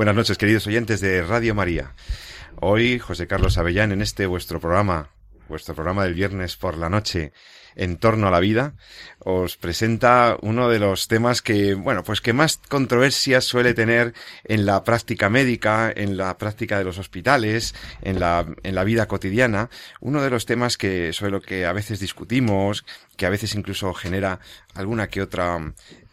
Buenas noches, queridos oyentes de Radio María. Hoy, José Carlos Avellán, en este vuestro programa, vuestro programa del viernes por la noche, en torno a la vida, os presenta uno de los temas que, bueno, pues que más controversias suele tener en la práctica médica, en la práctica de los hospitales, en la, en la vida cotidiana. Uno de los temas que sobre lo que a veces discutimos, que a veces incluso genera alguna que otra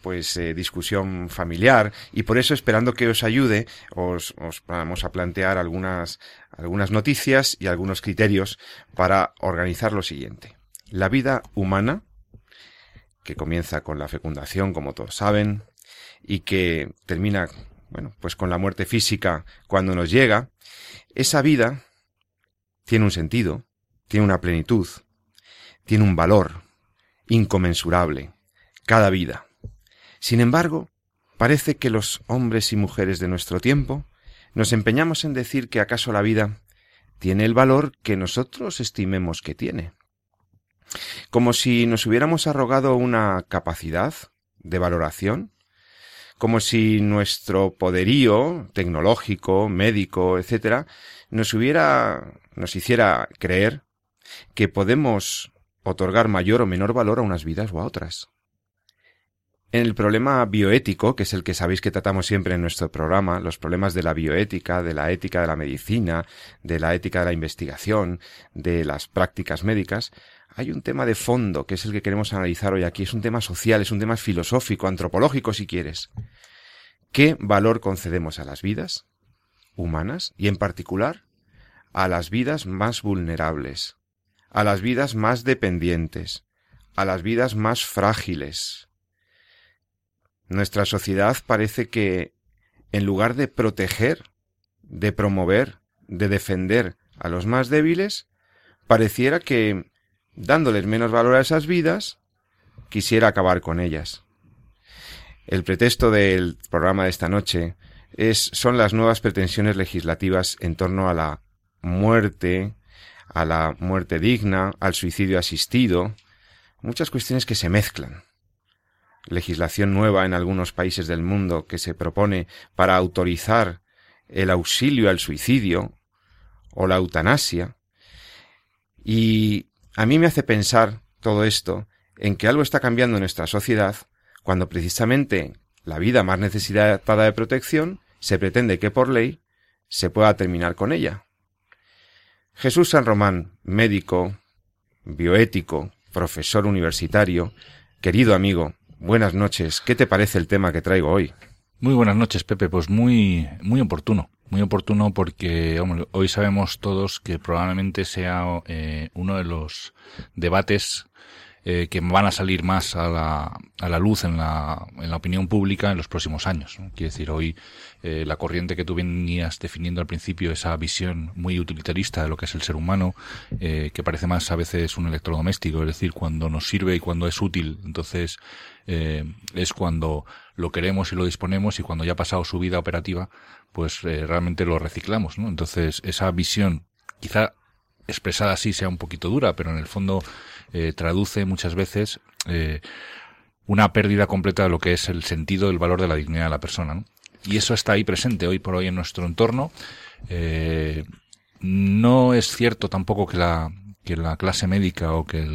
pues eh, discusión familiar y por eso esperando que os ayude os, os vamos a plantear algunas algunas noticias y algunos criterios para organizar lo siguiente. La vida humana que comienza con la fecundación, como todos saben, y que termina, bueno, pues con la muerte física cuando nos llega, esa vida tiene un sentido, tiene una plenitud, tiene un valor inconmensurable, cada vida. Sin embargo, parece que los hombres y mujeres de nuestro tiempo nos empeñamos en decir que acaso la vida tiene el valor que nosotros estimemos que tiene. Como si nos hubiéramos arrogado una capacidad de valoración, como si nuestro poderío tecnológico, médico, etcétera, nos hubiera, nos hiciera creer que podemos otorgar mayor o menor valor a unas vidas o a otras. En el problema bioético, que es el que sabéis que tratamos siempre en nuestro programa, los problemas de la bioética, de la ética de la medicina, de la ética de la investigación, de las prácticas médicas, hay un tema de fondo que es el que queremos analizar hoy aquí. Es un tema social, es un tema filosófico, antropológico, si quieres. ¿Qué valor concedemos a las vidas humanas y en particular a las vidas más vulnerables, a las vidas más dependientes, a las vidas más frágiles, nuestra sociedad parece que, en lugar de proteger, de promover, de defender a los más débiles, pareciera que, dándoles menos valor a esas vidas, quisiera acabar con ellas. El pretexto del programa de esta noche es, son las nuevas pretensiones legislativas en torno a la muerte, a la muerte digna, al suicidio asistido, muchas cuestiones que se mezclan legislación nueva en algunos países del mundo que se propone para autorizar el auxilio al suicidio o la eutanasia. Y a mí me hace pensar todo esto en que algo está cambiando en nuestra sociedad cuando precisamente la vida más necesitada de protección se pretende que por ley se pueda terminar con ella. Jesús San Román, médico, bioético, profesor universitario, querido amigo, buenas noches. ¿Qué te parece el tema que traigo hoy? Muy buenas noches, Pepe. Pues muy, muy oportuno. Muy oportuno porque hoy sabemos todos que probablemente sea eh, uno de los debates eh, que van a salir más a la, a la luz en la, en la opinión pública en los próximos años. Quiero decir, hoy eh, la corriente que tú venías definiendo al principio, esa visión muy utilitarista de lo que es el ser humano, eh, que parece más a veces un electrodoméstico, es decir, cuando nos sirve y cuando es útil, entonces eh, es cuando lo queremos y lo disponemos y cuando ya ha pasado su vida operativa, pues eh, realmente lo reciclamos, ¿no? Entonces, esa visión, quizá expresada así sea un poquito dura, pero en el fondo eh, traduce muchas veces eh, una pérdida completa de lo que es el sentido, el valor de la dignidad de la persona. Y eso está ahí presente hoy por hoy en nuestro entorno. Eh, no es cierto tampoco que la, que la clase médica o que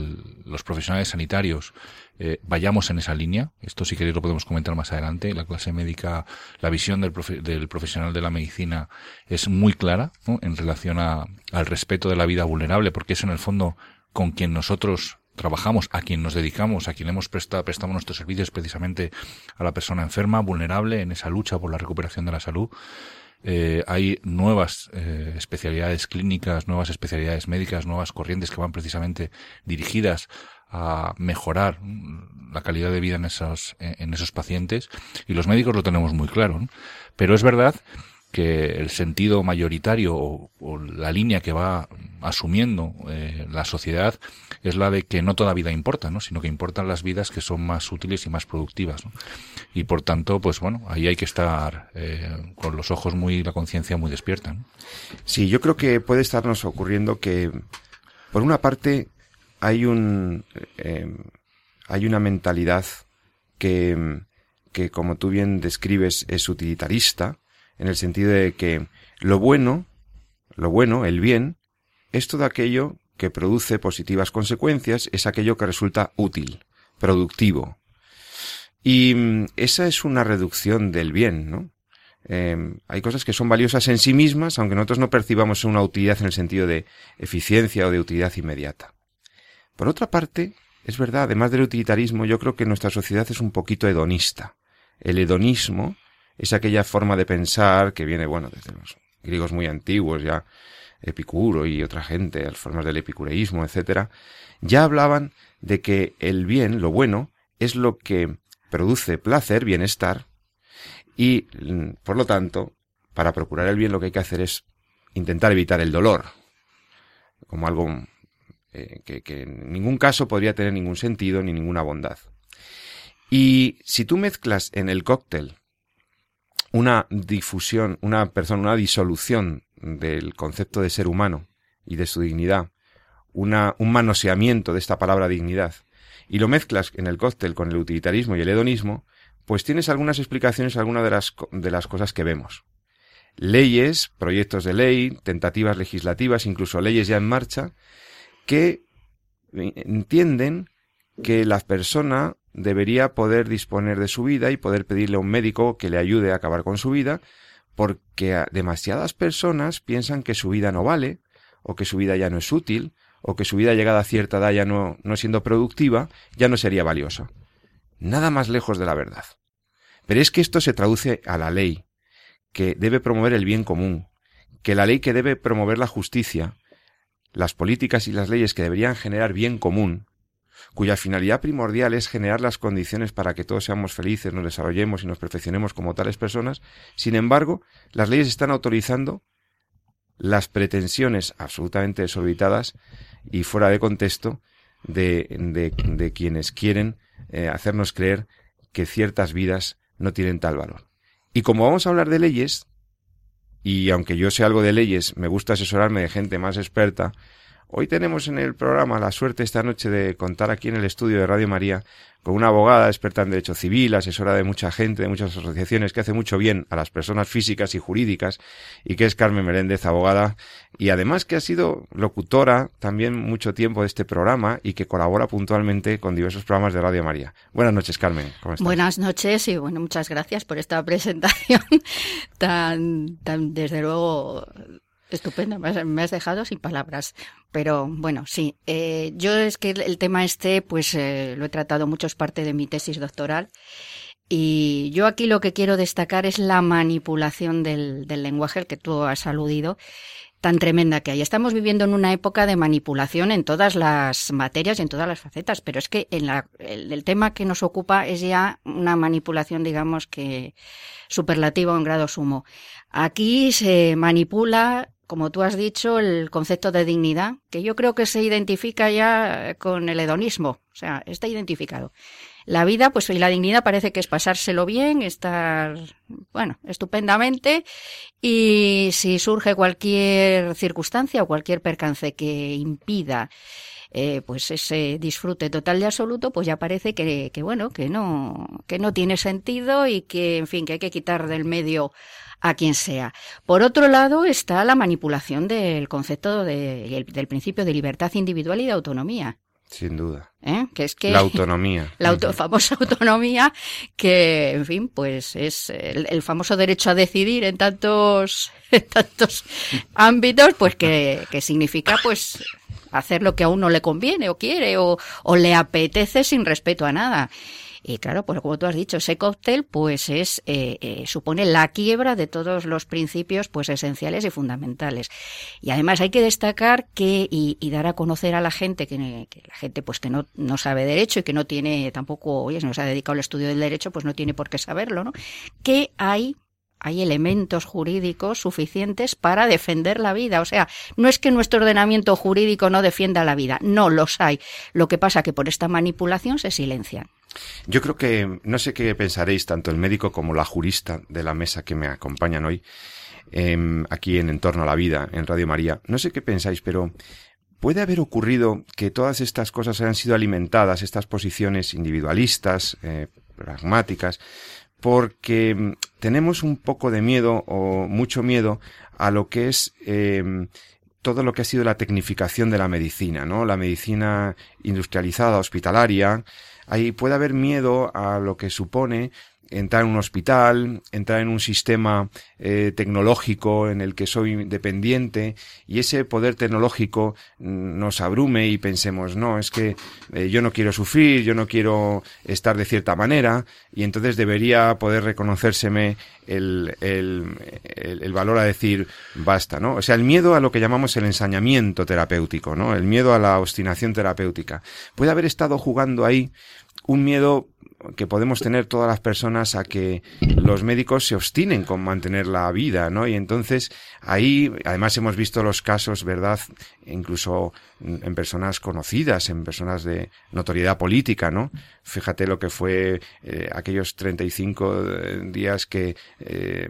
los profesionales sanitarios eh, vayamos en esa línea. Esto si queréis lo podemos comentar más adelante. La clase médica, la visión del, del profesional de la medicina es muy clara en relación a, al respeto de la vida vulnerable, porque es en el fondo con quien nosotros trabajamos, a quien nos dedicamos, a quien hemos prestado, prestamos nuestros servicios precisamente a la persona enferma, vulnerable en esa lucha por la recuperación de la salud. Eh, hay nuevas eh, especialidades clínicas, nuevas especialidades médicas, nuevas corrientes que van precisamente dirigidas a mejorar la calidad de vida en esos, en esos pacientes y los médicos lo tenemos muy claro. Pero es verdad que el sentido mayoritario o, la línea que va asumiendo eh, la sociedad es la de que no toda vida importa, ¿no? sino que importan las vidas que son más útiles y más productivas. Y por tanto, pues bueno, ahí hay que estar eh, con los ojos muy, la conciencia muy despierta. Sí, yo creo que puede estarnos ocurriendo que, por una parte, hay un, eh, hay una mentalidad que, que, como tú bien describes, es utilitarista, en el sentido de que lo bueno, lo bueno, el bien, es todo aquello que produce positivas consecuencias, es aquello que resulta útil, productivo. Y mm, esa es una reducción del bien, ¿no? Em, hay cosas que son valiosas en sí mismas, aunque nosotros no percibamos una utilidad en el sentido de eficiencia o de utilidad inmediata. Por otra parte, es verdad, además del utilitarismo, yo creo que nuestra sociedad es un poquito hedonista. El hedonismo es aquella forma de pensar que viene, bueno, desde los griegos muy antiguos, ya Epicuro y otra gente, las formas del epicureísmo, etcétera, ya hablaban de que el bien, lo bueno, es lo que produce placer, bienestar, y por lo tanto, para procurar el bien lo que hay que hacer es intentar evitar el dolor, como algo eh, que, que en ningún caso podría tener ningún sentido ni ninguna bondad. Y si tú mezclas en el cóctel una difusión, una persona, una disolución del concepto de ser humano y de su dignidad, una, un manoseamiento de esta palabra dignidad, y lo mezclas en el cóctel con el utilitarismo y el hedonismo, pues tienes algunas explicaciones a algunas de las, de las cosas que vemos. Leyes, proyectos de ley, tentativas legislativas, incluso leyes ya en marcha, que entienden que la persona debería poder disponer de su vida y poder pedirle a un médico que le ayude a acabar con su vida, porque demasiadas personas piensan que su vida no vale, o que su vida ya no es útil, o que su vida llegada a cierta edad ya no, no siendo productiva, ya no sería valiosa. Nada más lejos de la verdad. Pero es que esto se traduce a la ley, que debe promover el bien común, que la ley que debe promover la justicia, las políticas y las leyes que deberían generar bien común, cuya finalidad primordial es generar las condiciones para que todos seamos felices, nos desarrollemos y nos perfeccionemos como tales personas, sin embargo, las leyes están autorizando las pretensiones absolutamente desorbitadas y fuera de contexto de, de, quienes quieren eh, hacernos creer que ciertas vidas no tienen tal valor. Y como vamos a hablar de leyes, y aunque yo sé algo de leyes, me gusta asesorarme de gente más experta, Hoy tenemos en el programa la suerte esta noche de contar aquí en el estudio de Radio María con una abogada experta en derecho civil, asesora de mucha gente, de muchas asociaciones, que hace mucho bien a las personas físicas y jurídicas, y que es Carmen Meréndez, abogada, y además que ha sido locutora también mucho tiempo de este programa y que colabora puntualmente con diversos programas de Radio María. Buenas noches, Carmen. Buenas noches y bueno, muchas gracias por esta presentación tan, tan desde luego Estupendo, me has, dejado sin palabras. Pero bueno, sí, eh, yo es que el, tema este, pues eh, lo he tratado mucho, es parte de mi tesis doctoral. Y yo aquí lo que quiero destacar es la manipulación del, del lenguaje, el que tú has aludido, tan tremenda que hay. Estamos viviendo en una época de manipulación en todas las materias y en todas las facetas, pero es que en la, el, tema que nos ocupa es ya una manipulación, digamos que superlativa o en grado sumo. Aquí se manipula como tú has dicho, el concepto de dignidad, que yo creo que se identifica ya con el hedonismo, o sea, está identificado. La vida, pues y la dignidad parece que es pasárselo bien, estar, bueno, estupendamente, y si surge cualquier circunstancia o cualquier percance que impida eh, pues ese disfrute total y absoluto, pues ya parece que, que, bueno, que no, que no tiene sentido y que, en fin, que hay que quitar del medio a quien sea. Por otro lado está la manipulación del concepto de, del principio de libertad individual y de autonomía. Sin duda. ¿Eh? Que es que la autonomía. La famosa autonomía que, en fin, pues es el, famoso derecho a decidir en tantos, en tantos ámbitos, pues que, que significa, pues, hacer lo que a uno le conviene o quiere o, o le apetece sin respeto a nada. Y claro, pues como tú has dicho, ese cóctel pues es eh, eh, supone la quiebra de todos los principios pues esenciales y fundamentales. Y además hay que destacar que y, dar a conocer a la gente que, la gente pues que no, no sabe derecho y que no tiene tampoco, oye, no se ha dedicado al estudio del derecho, pues no tiene por qué saberlo, ¿no? Que hay hay elementos jurídicos suficientes para defender la vida. O sea, no es que nuestro ordenamiento jurídico no defienda la vida, no los hay. Lo que pasa que por esta manipulación se silencian. Yo creo que no sé qué pensaréis tanto el médico como la jurista de la mesa que me acompañan hoy em, aquí en Entorno a la Vida en Radio María. No sé qué pensáis, pero ¿Puede haber ocurrido que todas estas cosas hayan sido alimentadas, estas posiciones individualistas, eh, pragmáticas, porque mm, tenemos un poco de miedo o mucho miedo a lo que es em, todo lo que ha sido la tecnificación de la medicina, ¿no? La medicina industrializada, hospitalaria. Ahí puede haber miedo a lo que supone entrar en un hospital, entrar en un sistema eh, tecnológico en el que soy dependiente y ese poder tecnológico nos abrume y pensemos, no, es que eh, yo no quiero sufrir, yo no quiero estar de cierta manera y entonces debería poder reconocérseme el, el, el, valor a decir basta, ¿no? O sea, el miedo a lo que llamamos el ensañamiento terapéutico, ¿no? El miedo a la obstinación terapéutica. Puede haber estado jugando ahí un miedo que podemos tener todas las personas a que los médicos se obstinen con mantener la vida, ¿no? Y entonces ahí, además hemos visto los casos, ¿verdad? Incluso en personas conocidas, en personas de notoriedad política, ¿no? Fíjate lo que fue eh, aquellos 35 eh, días que eh,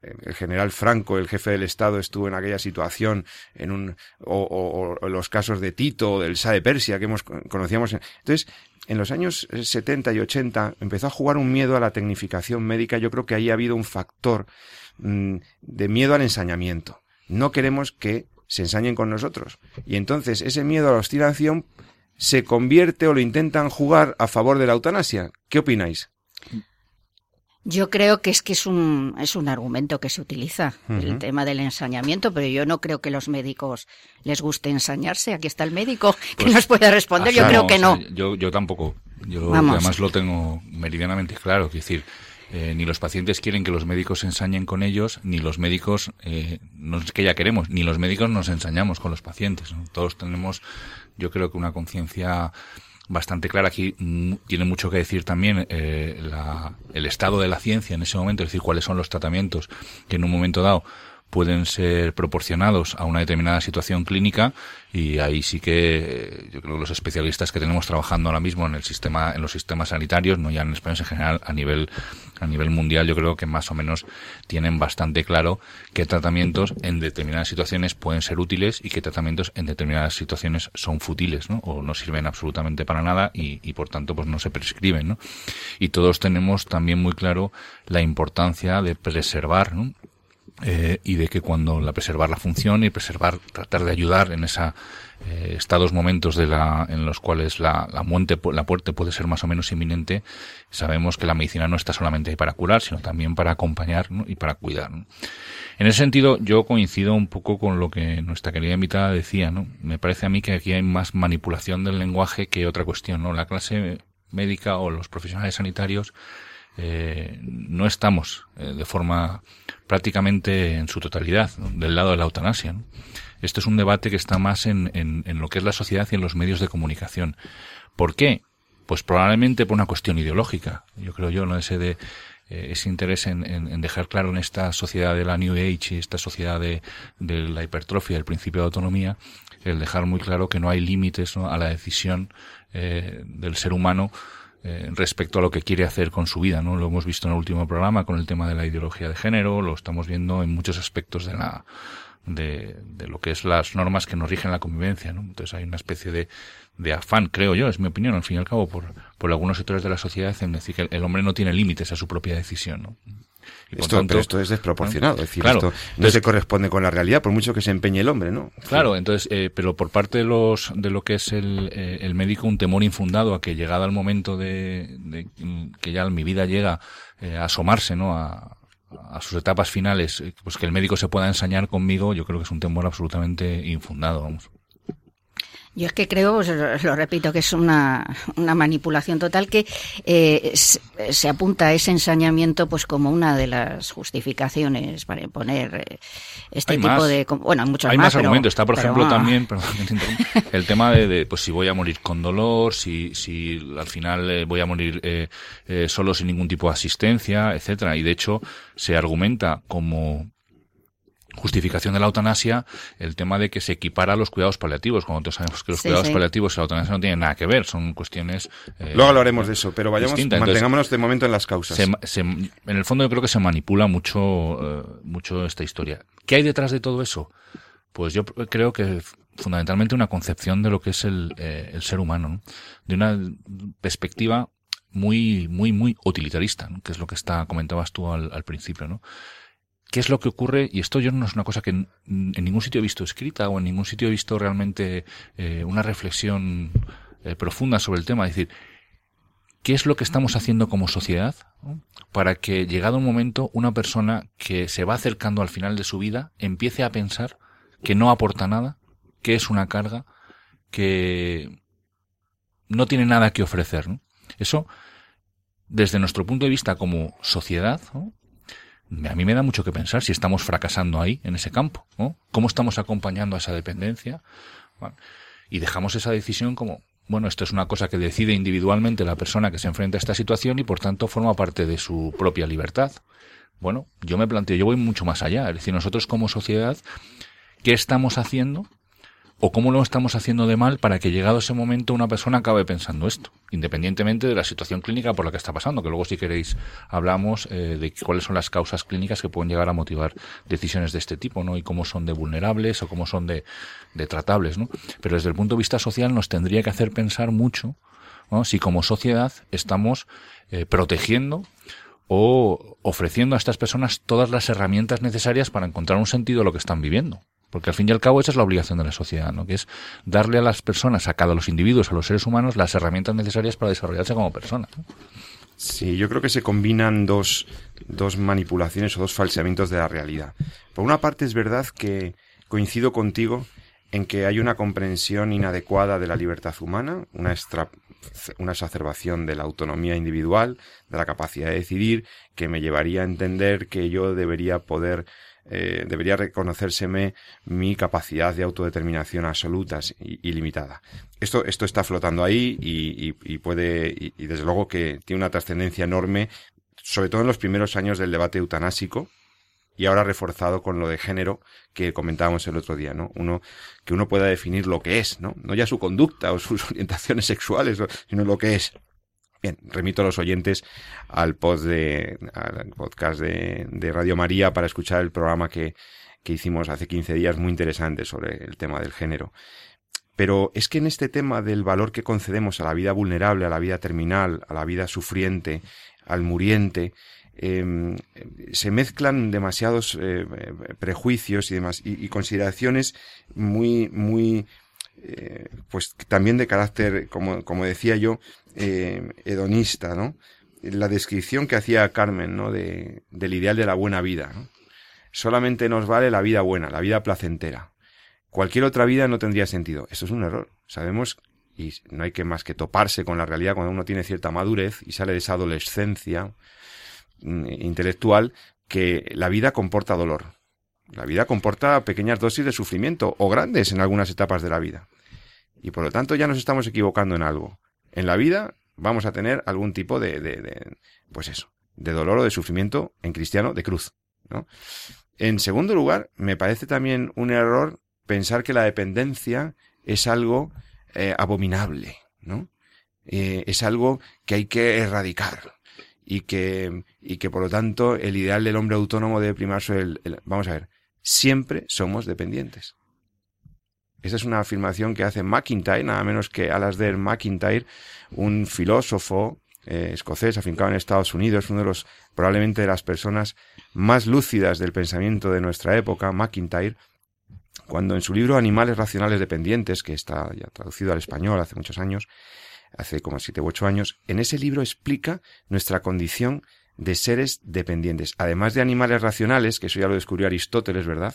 el general Franco, el jefe del Estado, estuvo en aquella situación, en un, o, o los casos de Tito, del Sa de Persia, que hemos, conocíamos. Entonces, en los años 70 y 80 empezó a jugar un miedo a la tecnificación médica. Yo creo que ahí ha habido un factor mm, de miedo al ensañamiento. No queremos que se ensañen con nosotros. Y entonces ese miedo a la obstinación se convierte o lo intentan jugar a favor de la eutanasia. ¿Qué opináis? Yo creo que es que es un, es un argumento que se utiliza, el tema del ensañamiento, pero yo no creo que los médicos les guste ensañarse. Aquí está el médico que pues, nos puede responder. Yo creo que no. yo, yo tampoco. Yo además lo tengo meridianamente claro. Es decir, eh, ni los pacientes quieren que los médicos ensañen con ellos, ni los médicos, eh, no es que ya queremos, ni los médicos nos ensañamos con los pacientes. Todos tenemos, yo creo que una conciencia bastante clara. Aquí mm, tiene mucho que decir también eh, el estado de la ciencia en ese momento, es decir, cuáles son los tratamientos que en un momento dado pueden ser proporcionados a una determinada situación clínica y ahí sí que eh, yo creo que los especialistas que tenemos trabajando ahora mismo en el sistema en los sistemas sanitarios no ya en España en general a nivel a nivel mundial yo creo que más o menos tienen bastante claro qué tratamientos en determinadas situaciones pueden ser útiles y qué tratamientos en determinadas situaciones son fútiles ¿no? o no sirven absolutamente para nada y, y por tanto pues no se prescriben ¿no? y todos tenemos también muy claro la importancia de preservar ¿no? Eh, y de que cuando la preservar la función y preservar, tratar de ayudar en esa eh, estados momentos de la, en los cuales la, la, muerte, la muerte puede ser más o menos inminente, sabemos que la medicina no está solamente ahí para curar, sino también para acompañar y para cuidar. En ese sentido, yo coincido un poco con lo que nuestra querida invitada decía, ¿no? Me parece a mí que aquí hay más manipulación del lenguaje que otra cuestión, ¿no? La clase médica o los profesionales sanitarios eh, no estamos eh, de forma prácticamente en su totalidad del lado de la eutanasia. Esto es un debate que está más en, en, lo que es la sociedad y en los medios de comunicación. ¿Por qué? Pues probablemente por una cuestión ideológica. Yo creo yo, ¿no? Ese de, eh, ese interés en, en, dejar claro en esta sociedad de la New Age y esta sociedad de, de la hipertrofia, el principio de autonomía, el dejar muy claro que no hay límites a la decisión eh, del ser humano eh, respecto a lo que quiere hacer con su vida, ¿no? Lo hemos visto en el último programa con el tema de la ideología de género, lo estamos viendo en muchos aspectos de la, de, de lo que es las normas que nos rigen la convivencia, ¿no? Entonces hay una especie de, de afán, creo yo, es mi opinión, al fin y al cabo, por, por algunos sectores de la sociedad en decir que el hombre no tiene límites a su propia decisión, ¿no? Esto, pero esto es desproporcionado, es decir, esto no se corresponde con la realidad, por mucho que se empeñe el hombre, ¿no? Claro, entonces, eh, pero por parte de los de lo que es el, eh, el médico, un temor infundado a que llegado el momento de, de que ya mi vida llega eh, a asomarse, ¿no? A, a sus etapas finales, pues que el médico se pueda ensañar conmigo, yo creo que es un temor absolutamente infundado, vamos. Yo es que creo, pues, lo repito, que es una, una manipulación total que eh, se, apunta a ese ensañamiento pues como una de las justificaciones para imponer eh, este tipo de... Bueno, muchos hay más, argumentos. Está, por ejemplo, también el tema de, pues si voy a morir con dolor, si, si al final eh, voy a morir solo sin ningún tipo de asistencia, etcétera. Y de hecho se argumenta como justificación de la eutanasia el tema de que se equipara a los cuidados paliativos, cuando todos sabemos que los cuidados paliativos y la eutanasia no tienen nada que ver, son cuestiones... Eh, Luego hablaremos de eso, pero vayamos, mantengámonos de momento en las causas. en el fondo yo creo que se manipula mucho, eh, mucho esta historia. ¿Qué hay detrás de todo eso? Pues yo creo que fundamentalmente una concepción de lo que es el, eh, el ser humano, de una perspectiva muy, muy, muy utilitarista, que es lo que está, comentabas tú al, al principio, ¿no? ¿Qué es lo que ocurre? Y esto yo no es una cosa que en, ningún sitio he visto escrita o en ningún sitio he visto realmente eh, una reflexión eh, profunda sobre el tema. Es decir, ¿qué es lo que estamos haciendo como sociedad para que, llegado un momento, una persona que se va acercando al final de su vida empiece a pensar que no aporta nada, que es una carga, que no tiene nada que ofrecer? Eso, desde nuestro punto de vista como sociedad, a mí me da mucho que pensar si estamos fracasando ahí, en ese campo, ¿no? ¿Cómo estamos acompañando a esa dependencia? y dejamos esa decisión como, bueno, esto es una cosa que decide individualmente la persona que se enfrenta a esta situación y por tanto forma parte de su propia libertad. Bueno, yo me planteo, yo voy mucho más allá. Es decir, nosotros como sociedad, ¿qué estamos haciendo o cómo lo estamos haciendo de mal para que llegado ese momento una persona acabe pensando esto, independientemente de la situación clínica por la que está pasando, que luego si queréis hablamos eh, de cuáles son las causas clínicas que pueden llegar a motivar decisiones de este tipo, ¿no? Y cómo son de vulnerables o cómo son de, de tratables, ¿no? Pero desde el punto de vista social nos tendría que hacer pensar mucho, ¿no? Si como sociedad estamos eh, protegiendo o ofreciendo a estas personas todas las herramientas necesarias para encontrar un sentido a lo que están viviendo. Porque al fin y al cabo esa es la obligación de la sociedad, ¿no? Que es darle a las personas, a cada los individuos, a los seres humanos, las herramientas necesarias para desarrollarse como personas. Sí, yo creo que se combinan dos, dos manipulaciones o dos falseamientos de la realidad. Por una parte es verdad que coincido contigo en que hay una comprensión inadecuada de la libertad humana, una, una exacerbación de la autonomía individual, de la capacidad de decidir, que me llevaría a entender que yo debería poder eh, debería reconocérseme mi capacidad de autodeterminación absoluta y, limitada. Esto, esto está flotando ahí y, puede, y, desde luego que tiene una trascendencia enorme, sobre todo en los primeros años del debate eutanásico, y ahora reforzado con lo de género que comentábamos el otro día, ¿no? Uno, que uno pueda definir lo que es, ¿no? No ya su conducta o sus orientaciones sexuales, sino lo que es. Bien, remito a los oyentes al, de, al podcast de, Radio María para escuchar el programa que, que hicimos hace 15 días muy interesante sobre el tema del género. Pero es que en este tema del valor que concedemos a la vida vulnerable, a la vida terminal, a la vida sufriente, al muriente, eh, se mezclan demasiados eh, prejuicios y demás y, consideraciones muy muy eh, pues también de carácter como, como decía yo eh, hedonista, ¿no? La descripción que hacía Carmen, ¿no? De, del ideal de la buena vida, Solamente nos vale la vida buena, la vida placentera. Cualquier otra vida no tendría sentido. Eso es un error. Sabemos, y no hay que más que toparse con la realidad cuando uno tiene cierta madurez y sale de esa adolescencia mm, intelectual, que la vida comporta dolor. La vida comporta pequeñas dosis de sufrimiento o grandes en algunas etapas de la vida. Y por lo tanto ya nos estamos equivocando en algo en la vida vamos a tener algún tipo de, de, pues eso, de dolor o de sufrimiento en cristiano de cruz, ¿no? En segundo lugar, me parece también un error pensar que la dependencia es algo eh, abominable, ¿no? Eh, es algo que hay que erradicar y que, y que por lo tanto el ideal del hombre autónomo debe primar el, vamos a ver, siempre somos dependientes. Esa es una afirmación que hace McIntyre, nada menos que Alasdair McIntyre, un filósofo eh, escocés afincado en Estados Unidos, uno de los probablemente de las personas más lúcidas del pensamiento de nuestra época, McIntyre, cuando en su libro Animales racionales dependientes, que está ya traducido al español hace muchos años, hace como siete u ocho años, en ese libro explica nuestra condición de seres dependientes. Además de animales racionales, que eso ya lo descubrió Aristóteles, ¿verdad?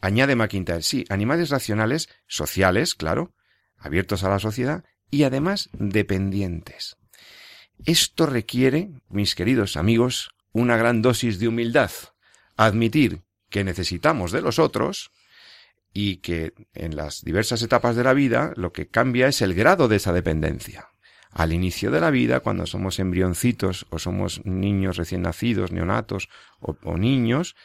Añade McIntyre, sí, animales racionales, sociales, claro, abiertos a la sociedad y además dependientes. Esto requiere, mis queridos amigos, una gran dosis de humildad. Admitir que necesitamos de los otros y que en las diversas etapas de la vida lo que cambia es el grado de esa dependencia. Al inicio de la vida, cuando somos embrioncitos o somos niños recién nacidos, neonatos o, niños,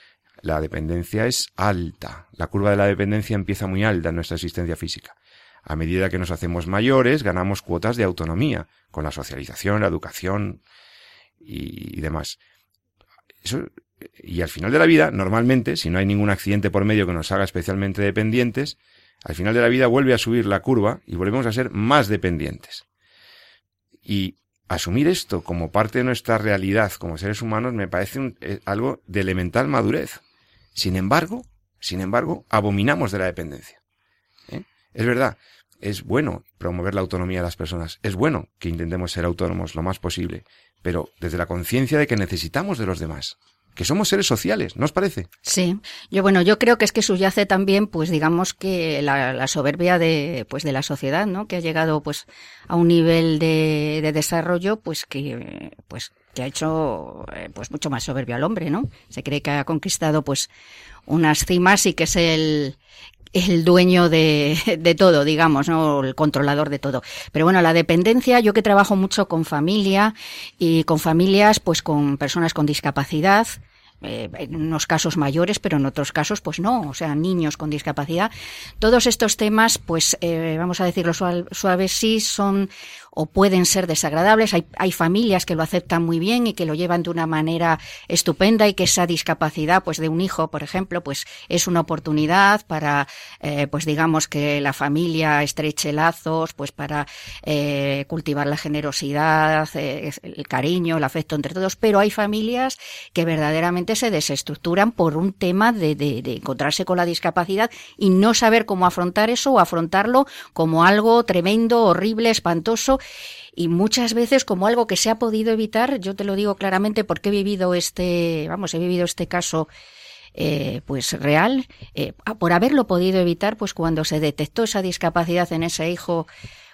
la dependencia es alta. La curva de la dependencia empieza muy alta en nuestra existencia física. A medida que nos hacemos mayores, ganamos cuotas de autonomía, con la socialización, la educación y, demás. y al final de la vida, normalmente, si no hay ningún accidente por medio que nos haga especialmente dependientes, al final de la vida vuelve a subir la curva y volvemos a ser más dependientes. Y asumir esto como parte de nuestra realidad como seres humanos me parece eh, algo de elemental madurez. Sin embargo, sin embargo, abominamos de la dependencia. ¿eh? Es verdad, es bueno promover la autonomía de las personas, es bueno que intentemos ser autónomos lo más posible, pero desde la conciencia de que necesitamos de los demás que somos seres sociales, ¿no os parece? Sí, yo bueno, yo creo que es que subyace también, pues digamos que la, soberbia de, pues de la sociedad, ¿no? Que ha llegado, pues, a un nivel de, de desarrollo, pues que, pues, que ha hecho, eh, pues, mucho más soberbio al hombre, ¿no? Se cree que ha conquistado, pues, unas cimas y que es el, el dueño de, de, todo, digamos, ¿no? El controlador de todo. Pero bueno, la dependencia, yo que trabajo mucho con familia y con familias, pues con personas con discapacidad, eh, en unos casos mayores, pero en otros casos, pues no, o sea, niños con discapacidad. Todos estos temas, pues, eh, vamos a decirlo suaves, sí son o pueden ser desagradables. Hay, familias que lo aceptan muy bien y que lo llevan de una manera estupenda y que esa discapacidad, pues de un hijo, por ejemplo, pues es una oportunidad para, eh, pues digamos que la familia estreche lazos, pues para eh, cultivar la generosidad, eh, el cariño, el afecto entre todos. Pero hay familias que verdaderamente se desestructuran por un tema de encontrarse con la discapacidad y no saber cómo afrontar eso o afrontarlo como algo tremendo, horrible, espantoso y muchas veces como algo que se ha podido evitar, yo te lo digo claramente porque he vivido este, vamos, he vivido este caso eh, pues real, eh, por haberlo podido evitar, pues cuando se detectó esa discapacidad en ese hijo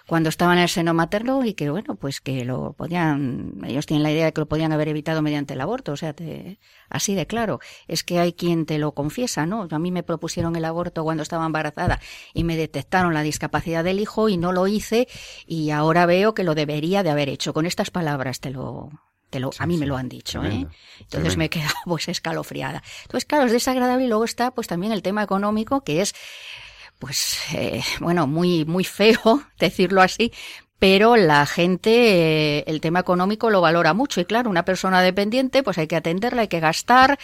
cuando estaba en el seno materno y que bueno, pues que lo podían, ellos tienen la idea de que lo podían haber evitado mediante el aborto, o sea, te, así de claro. Es que hay quien te lo confiesa, ¿no? A mí me propusieron el aborto cuando estaba embarazada y me detectaron la discapacidad del hijo y no lo hice y ahora veo que lo debería de haber hecho. Con estas palabras te lo, te lo, a mí me lo han dicho, ¿eh? Entonces me he quedado pues escalofriada. Entonces, claro, es desagradable y luego está pues también el tema económico que es pues eh, bueno, muy, muy feo decirlo así, pero la gente eh, el tema económico lo valora mucho. Y claro, una persona dependiente pues hay que atenderla, hay que gastar.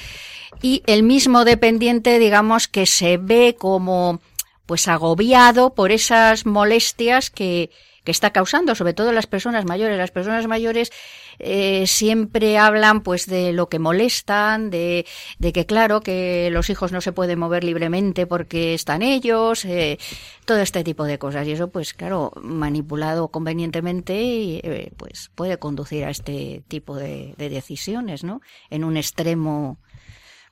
Y el mismo dependiente digamos que se ve como pues agobiado por esas molestias que, que está causando, sobre todo las personas mayores. Las personas mayores eh, siempre hablan pues de lo que molestan, de, de, que claro que los hijos no se pueden mover libremente porque están ellos, eh, todo este tipo de cosas. Y eso pues claro, manipulado convenientemente eh, pues puede conducir a este tipo de, de decisiones, ¿no? En un extremo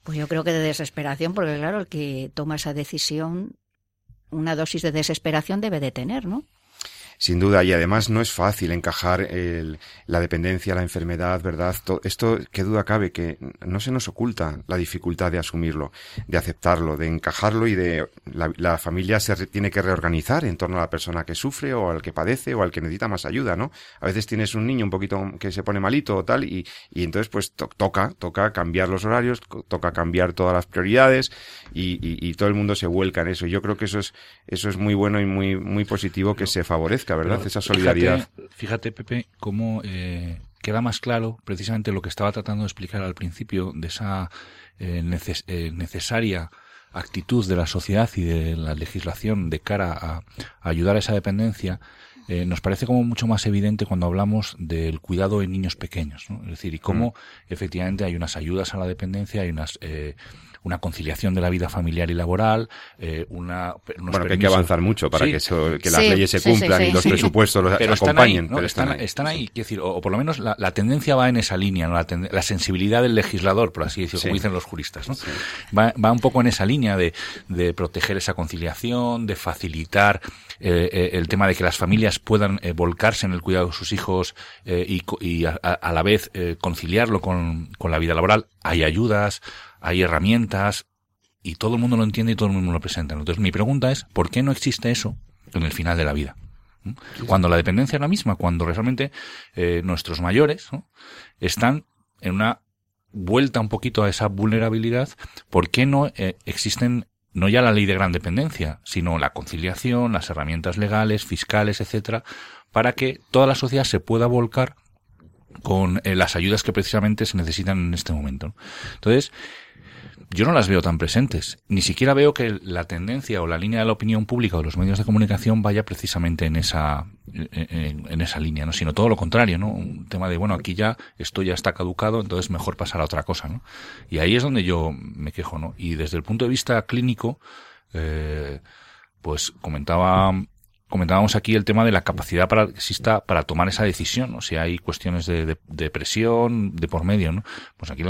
pues yo creo que de desesperación, porque claro, el que toma esa decisión, una dosis de desesperación debe de tener, ¿no? Sin duda, y además no es fácil encajar el, la dependencia, la enfermedad, ¿verdad? esto, qué duda cabe, que no se nos oculta la dificultad de asumirlo, de aceptarlo, de encajarlo y de la, la familia se tiene que reorganizar en torno a la persona que sufre o al que padece o al que necesita más ayuda, ¿no? A veces tienes un niño un poquito que se pone malito o tal y, y entonces pues toca, toca cambiar los horarios, toca cambiar todas las prioridades y, y, y, todo el mundo se vuelca en eso. Yo creo que eso es, eso es muy bueno y muy, muy positivo que se favorezca ¿verdad? Esa solidaridad. Fíjate, Pepe, cómo eh, queda más claro precisamente lo que estaba tratando de explicar al principio de esa eh, eh, necesaria actitud de la sociedad y de la legislación de cara a, ayudar a esa dependencia. nos parece como mucho más evidente cuando hablamos del cuidado en niños pequeños, ¿no? Es decir, y cómo mm. efectivamente hay unas ayudas a la dependencia, hay unas una conciliación de la vida familiar y laboral, eh, una... bueno, que hay que avanzar mucho para que, eso, que las leyes se cumplan y los presupuestos los pero acompañen. pero están, están, ahí. decir, o, por lo menos la, tendencia va en esa línea, la, sensibilidad del legislador, por así decirlo, como dicen los juristas. ¿no? Va, va, un poco en esa línea de, de proteger esa conciliación, de facilitar eh, eh, el tema de que las familias puedan eh, volcarse en el cuidado de sus hijos y, y a, a, la vez conciliarlo con, con la vida laboral. Hay ayudas, hay herramientas, y todo el mundo lo entiende y todo el mundo lo presenta. Entonces mi pregunta es, ¿por qué no existe eso en el final de la vida? Cuando la dependencia es la misma, cuando realmente eh, nuestros mayores están en una vuelta un poquito a esa vulnerabilidad, ¿por qué no eh, existen no ya la ley de gran dependencia, sino la conciliación, las herramientas legales, fiscales, etcétera, para que toda la sociedad se pueda volcar con eh, las ayudas que precisamente se necesitan en este momento. Entonces, yo no las veo tan presentes. Ni siquiera veo que la tendencia o la línea de la opinión pública o los medios de comunicación vaya precisamente en esa, en, esa línea, ¿no? Sino todo lo contrario, ¿no? Un tema de, bueno, aquí ya, esto ya está caducado, entonces mejor pasar a otra cosa, ¿no? Y ahí es donde yo me quejo, ¿no? Y desde el punto de vista clínico, eh, pues comentaba comentábamos aquí el tema de la capacidad para que exista para tomar esa decisión, o si hay cuestiones de, de, presión de por medio, ¿no? Pues aquí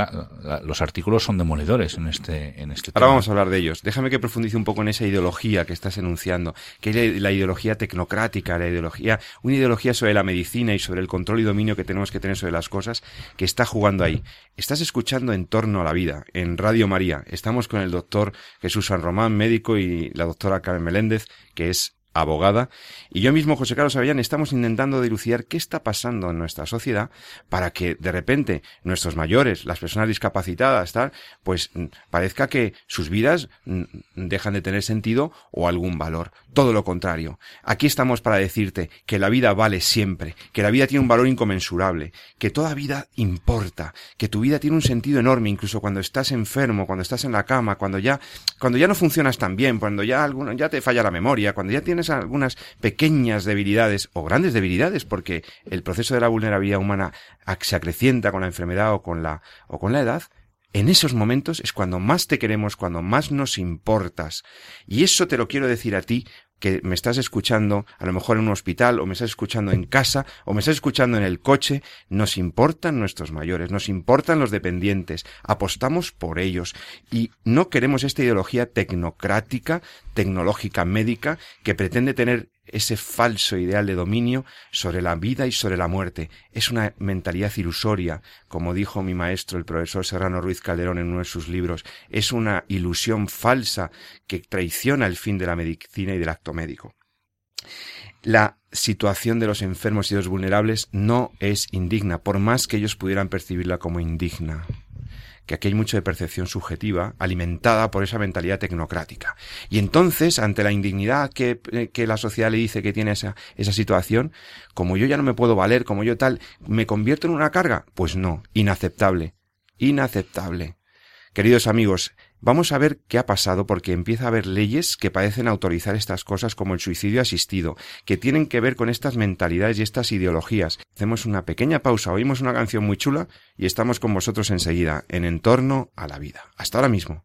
los artículos son demoledores en este en este Ahora vamos a hablar de ellos. Déjame que profundice un poco en esa ideología que estás enunciando, que es la, ideología tecnocrática, la ideología, una ideología sobre la medicina y sobre el control y dominio que tenemos que tener sobre las cosas, que está jugando ahí. Estás escuchando en torno a la vida, en Radio María. Estamos con el doctor Jesús San Román, médico, y la doctora Carmen Meléndez, que es abogada, y yo mismo, José Carlos Avellán, estamos intentando dilucidar qué está pasando en nuestra sociedad para que de repente nuestros mayores, las personas discapacitadas, tal, pues mm, parezca que sus vidas mm, dejan de tener sentido o algún valor. Todo lo contrario. Aquí estamos para decirte que la vida vale siempre, que la vida tiene un valor inconmensurable, que toda vida importa, que tu vida tiene un sentido enorme, incluso cuando estás enfermo, cuando estás en la cama, cuando ya, cuando ya no funcionas tan bien, cuando ya alguno, ya te falla la memoria, cuando ya tienes algunas pequeñas debilidades o grandes debilidades, porque el proceso de la vulnerabilidad humana se acrecienta con la enfermedad o con la, o con la edad, en esos momentos es cuando más te queremos, cuando más nos importas. Y eso te lo quiero decir a ti que me estás escuchando a lo mejor en un hospital o me estás escuchando en casa o me estás escuchando en el coche, nos importan nuestros mayores, nos importan los dependientes, apostamos por ellos y no queremos esta ideología tecnocrática, tecnológica, médica que pretende tener ese falso ideal de dominio sobre la vida y sobre la muerte. Es una mentalidad ilusoria, como dijo mi maestro, el profesor Serrano Ruiz Calderón en uno de sus libros. Es una ilusión falsa que traiciona el fin de la medicina y del acto médico. La situación de los enfermos y los vulnerables no es indigna, por más que ellos pudieran percibirla como indigna que aquí hay mucho de percepción subjetiva alimentada por esa mentalidad tecnocrática. Y entonces, ante la indignidad que, eh, que la sociedad le dice que tiene esa, esa situación, como yo ya no me puedo valer, como yo tal, ¿me convierto en una carga? Pues no, inaceptable, inaceptable. Queridos amigos, Vamos a ver qué ha pasado porque empieza a haber leyes que parecen autorizar estas cosas como el suicidio asistido, que tienen que ver con estas mentalidades y estas ideologías. Hacemos una pequeña pausa, oímos una canción muy chula y estamos con vosotros enseguida en Entorno a la Vida. Hasta ahora mismo.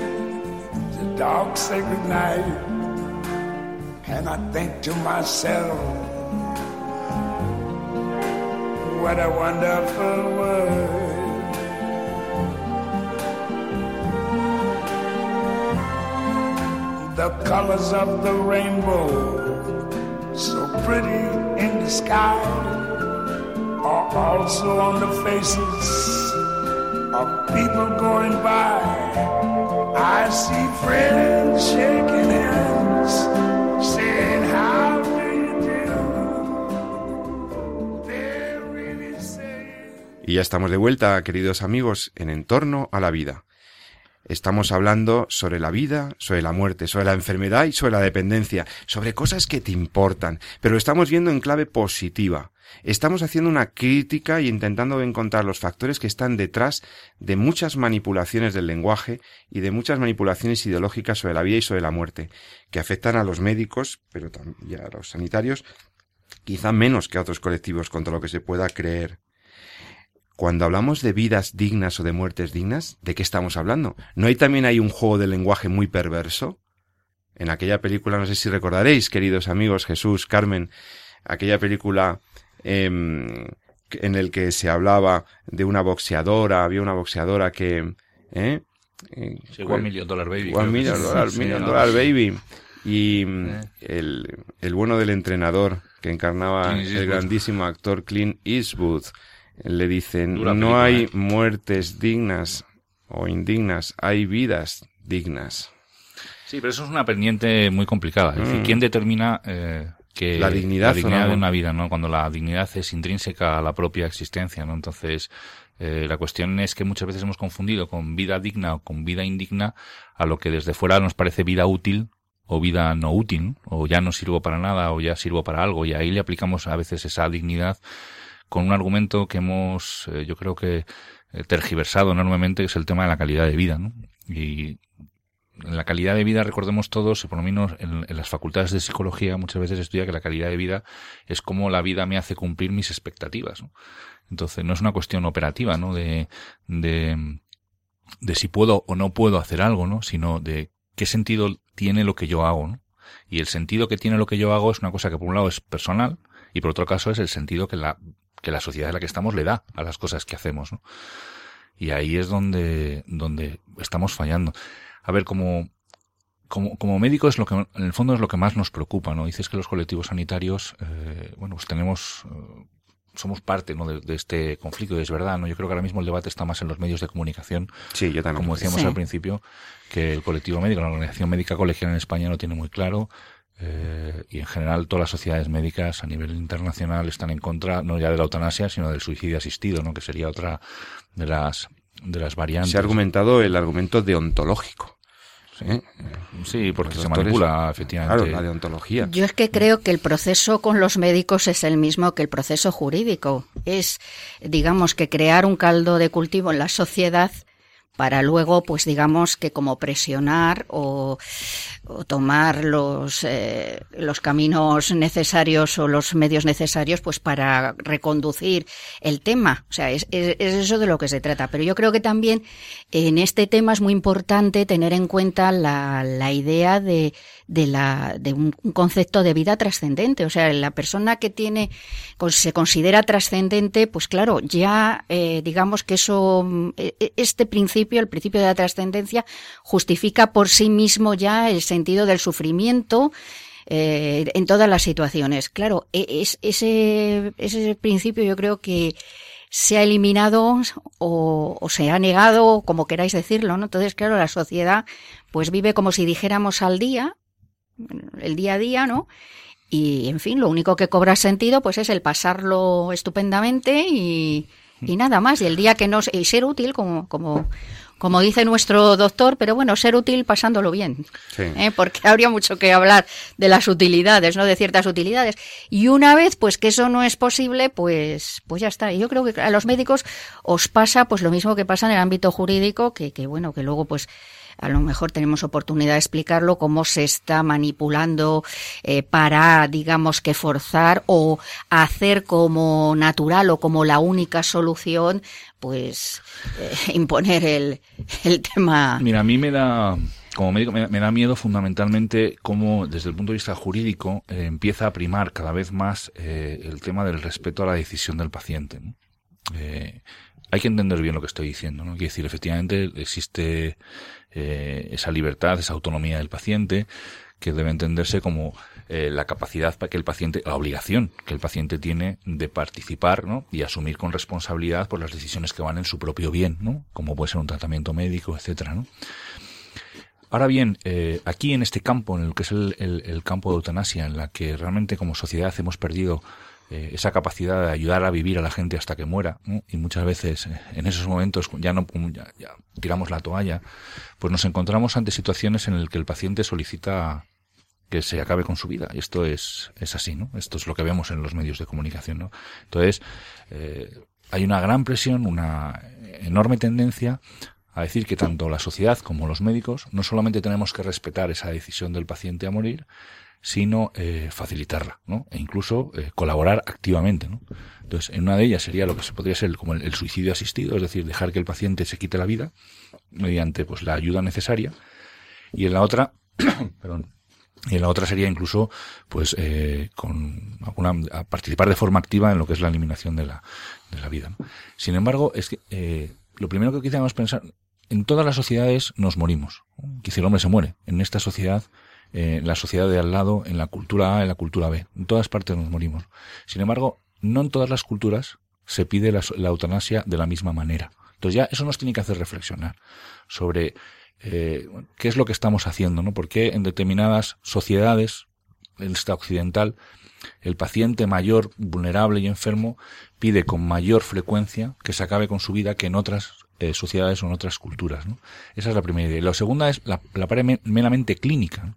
dog say goodnight, and I think to myself, what a wonderful world. The colors of the rainbow, so pretty in the sky, are also on the faces of people going by. Y ya estamos de vuelta, queridos amigos, en Entorno a la Vida. Estamos hablando sobre la vida, sobre la muerte, sobre la enfermedad y sobre la dependencia, sobre cosas que te importan, pero lo estamos viendo en clave positiva. Estamos haciendo una crítica y intentando encontrar los factores que están detrás de muchas manipulaciones del lenguaje y de muchas manipulaciones ideológicas sobre la vida y sobre la muerte, que afectan a los médicos, pero también a los sanitarios, quizá menos que a otros colectivos contra lo que se pueda creer. Cuando hablamos de vidas dignas o de muertes dignas, ¿de qué estamos hablando? ¿No hay también hay un juego de lenguaje muy perverso? En aquella película, no sé si recordaréis, queridos amigos, Jesús, Carmen, aquella película eh, en el que se hablaba de una boxeadora, había una boxeadora que... ¿eh? Sí, One Million Dollar Baby. One Million Dollar, Sí, Million Dollar. Baby. Y Eh. el, el bueno del entrenador que encarnaba el grandísimo actor Clint Eastwood le dicen Dura no película, hay eh". muertes dignas o indignas, hay vidas dignas. Sí, pero eso es una pendiente muy complicada. Es decir, Mm. ¿quién determina eh, que La dignidad o no? de una vida, ¿no? Cuando la dignidad es intrínseca a la propia existencia, ¿no? Entonces, eh, la cuestión es que muchas veces hemos confundido con vida digna o con vida indigna a lo que desde fuera nos parece vida útil o vida no útil, o ya no sirvo para nada o ya sirvo para algo y ahí le aplicamos a veces esa dignidad con un argumento que hemos, eh, yo creo que eh, tergiversado enormemente, que es el tema de la calidad de vida, ¿no? Y la calidad de vida, recordemos todos, por lo menos en, en las facultades de psicología muchas veces estudia que la calidad de vida es cómo la vida me hace cumplir mis expectativas. Entonces no es una cuestión operativa, ¿no? De, de, de si puedo o no puedo hacer algo, ¿no? Sino de qué sentido tiene lo que yo hago, ¿no? Y el sentido que tiene lo que yo hago es una cosa que por un lado es personal y por otro caso es el sentido que la, que la sociedad en la que estamos le da a las cosas que hacemos, ¿no? Y ahí es donde, donde estamos fallando. A ver, como, como, como médico es lo que, en el fondo es lo que más nos preocupa, ¿no? Dices que los colectivos sanitarios, eh, bueno, pues tenemos, eh, somos parte, ¿no? De, de este conflicto, y es verdad, ¿no? Yo creo que ahora mismo el debate está más en los medios de comunicación, Sí, yo también. como decíamos Sí. al principio, que el colectivo médico, la organización médica colegial en España lo tiene muy claro, eh, y en general todas las sociedades médicas a nivel internacional están en contra, no ya de la eutanasia, sino del suicidio asistido, ¿no? Que sería otra de las, de las variantes. Se ha argumentado el argumento deontológico. ¿eh? Sí, porque Los se doctores- manipula, efectivamente. Claro, la deontología. Yo es que creo que el proceso con los médicos es el mismo que el proceso jurídico. Es, digamos, que crear un caldo de cultivo en la sociedad para luego, pues digamos que como presionar o, tomar los, eh, los caminos necesarios o los medios necesarios pues para reconducir el tema. O sea, es, es, es eso de lo que se trata. Pero yo creo que también en este tema es muy importante tener en cuenta la, la idea de, de, la, de un concepto de vida trascendente. O sea, la persona que tiene, se considera trascendente, pues claro, ya eh, digamos que eso, mm, e- este principio, el principio de la trascendencia, justifica por sí mismo ya el sentido del sufrimiento, eh, en todas las situaciones. Claro, e- es, ese, ese principio yo creo que se ha eliminado o, o se ha negado, como queráis decirlo, ¿no? Entonces, claro, la sociedad pues vive como si dijéramos al día, el día a día, ¿no? Y, en fin, lo único que cobra sentido pues es el pasarlo estupendamente y, y nada más. Y el día que no... Y ser útil, como, como, como dice nuestro doctor, pero bueno, ser útil pasándolo bien. Sí. ¿eh? porque habría mucho que hablar de las utilidades, ¿no? De ciertas utilidades. Y una vez, pues que eso no es posible, pues, pues ya está. Y yo creo que a los médicos os pasa, pues lo mismo que pasa en el ámbito jurídico, que, que bueno, que luego, pues, a lo mejor tenemos oportunidad de explicarlo, cómo se está manipulando eh, para, digamos, que forzar o hacer como natural o como la única solución, pues, eh, imponer el, el tema. Mira, a mí me da, como médico, me, da miedo fundamentalmente cómo, desde el punto de vista jurídico, eh, empieza a primar cada vez más el tema del respeto a la decisión del paciente. hay que entender bien lo que estoy diciendo, ¿no? Quiere decir, efectivamente existe eh, esa libertad, esa autonomía del paciente, que debe entenderse como eh, la capacidad que el paciente, la obligación que el paciente tiene de participar ¿no? y asumir con responsabilidad por las decisiones que van en su propio bien, ¿no? como puede ser un tratamiento médico, etcétera, ¿no? Ahora bien, eh, aquí en este campo, en el que es el, el, campo de eutanasia, en la que realmente como sociedad hemos perdido eh, esa capacidad de ayudar a vivir a la gente hasta que muera, y muchas veces eh, en esos momentos ya no ya, ya tiramos la toalla, pues nos encontramos ante situaciones en las que el paciente solicita que se acabe con su vida. Y esto es, es así, ¿no? Esto es lo que vemos en los medios de comunicación, ¿no? Entonces, eh, hay una gran presión, una enorme tendencia a decir que tanto la sociedad como los médicos no solamente tenemos que respetar esa decisión del paciente a morir, sino eh, facilitarla, ¿no? E incluso eh, colaborar activamente, ¿no? Entonces, en una de ellas sería lo que se podría ser como el, suicidio asistido, es decir, dejar que el paciente se quite la vida mediante pues la ayuda necesaria, y en la otra, perdón, y en la otra sería incluso, pues, eh, con alguna, participar de forma activa en lo que es la eliminación de la, de la vida. Sin embargo, es que eh, lo primero que quisiéramos pensar, en todas las sociedades nos morimos. Quizá el hombre se muere. En esta sociedad, en la sociedad de al lado, en la cultura A, en la cultura B. En todas partes nos morimos. Sin embargo, no en todas las culturas se pide la, la eutanasia de la misma manera. Entonces ya eso nos tiene que hacer reflexionar sobre eh, qué es lo que estamos haciendo, ¿no? Porque en determinadas sociedades, en esta occidental, el paciente mayor, vulnerable y enfermo pide con mayor frecuencia que se acabe con su vida que en otras eh, sociedades o en otras culturas. Esa es la primera idea. La segunda es la, la parte meramente clínica.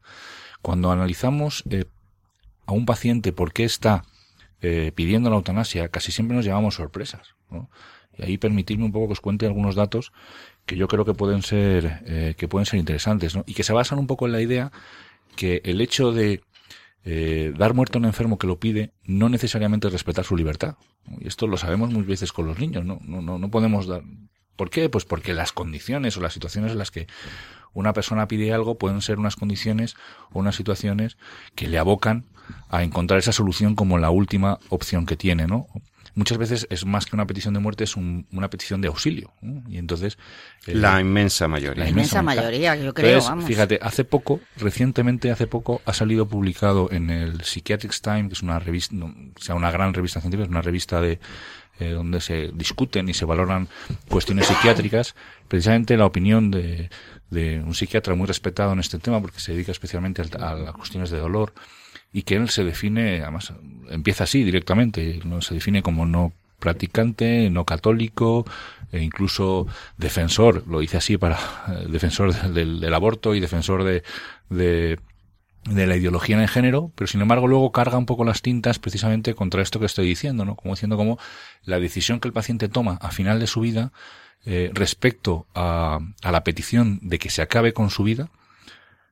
Cuando analizamos eh, a un paciente por qué está eh, pidiendo la eutanasia, casi siempre nos llevamos sorpresas. Y ahí permitirme un poco que os cuente algunos datos que yo creo que pueden ser, que pueden ser interesantes. Y que se basan un poco en la idea que el hecho de dar muerte a un enfermo que lo pide no necesariamente es respetar su libertad. Y esto lo sabemos muchas veces con los niños, ¿no? No, no, no podemos dar. ¿Por qué? Pues porque las condiciones o las situaciones en las que una persona pide algo pueden ser unas condiciones o unas situaciones que le abocan a encontrar esa solución como la última opción que tiene, ¿no? muchas veces es más que una petición de muerte, es una petición de auxilio. Y entonces... Eh, la inmensa mayoría. La inmensa, mayoría, yo creo, Fíjate, hace poco, recientemente, hace poco, ha salido publicado en el Psychiatric Time, que es una revista, o sea, una gran revista científica, es una revista de, eh, donde se discuten y se valoran cuestiones psiquiátricas, precisamente la opinión de, de un psiquiatra muy respetado en este tema, porque se dedica especialmente a, las cuestiones de dolor, y que él se define, además empieza así directamente, no se define como no practicante, no católico, e incluso defensor, lo dice así para eh, defensor del, del, aborto y defensor de, de, de la ideología en el género, pero sin embargo luego carga un poco las tintas precisamente contra esto que estoy diciendo, ¿no? Como diciendo como la decisión que el paciente toma a final de su vida eh, respecto a, a la petición de que se acabe con su vida,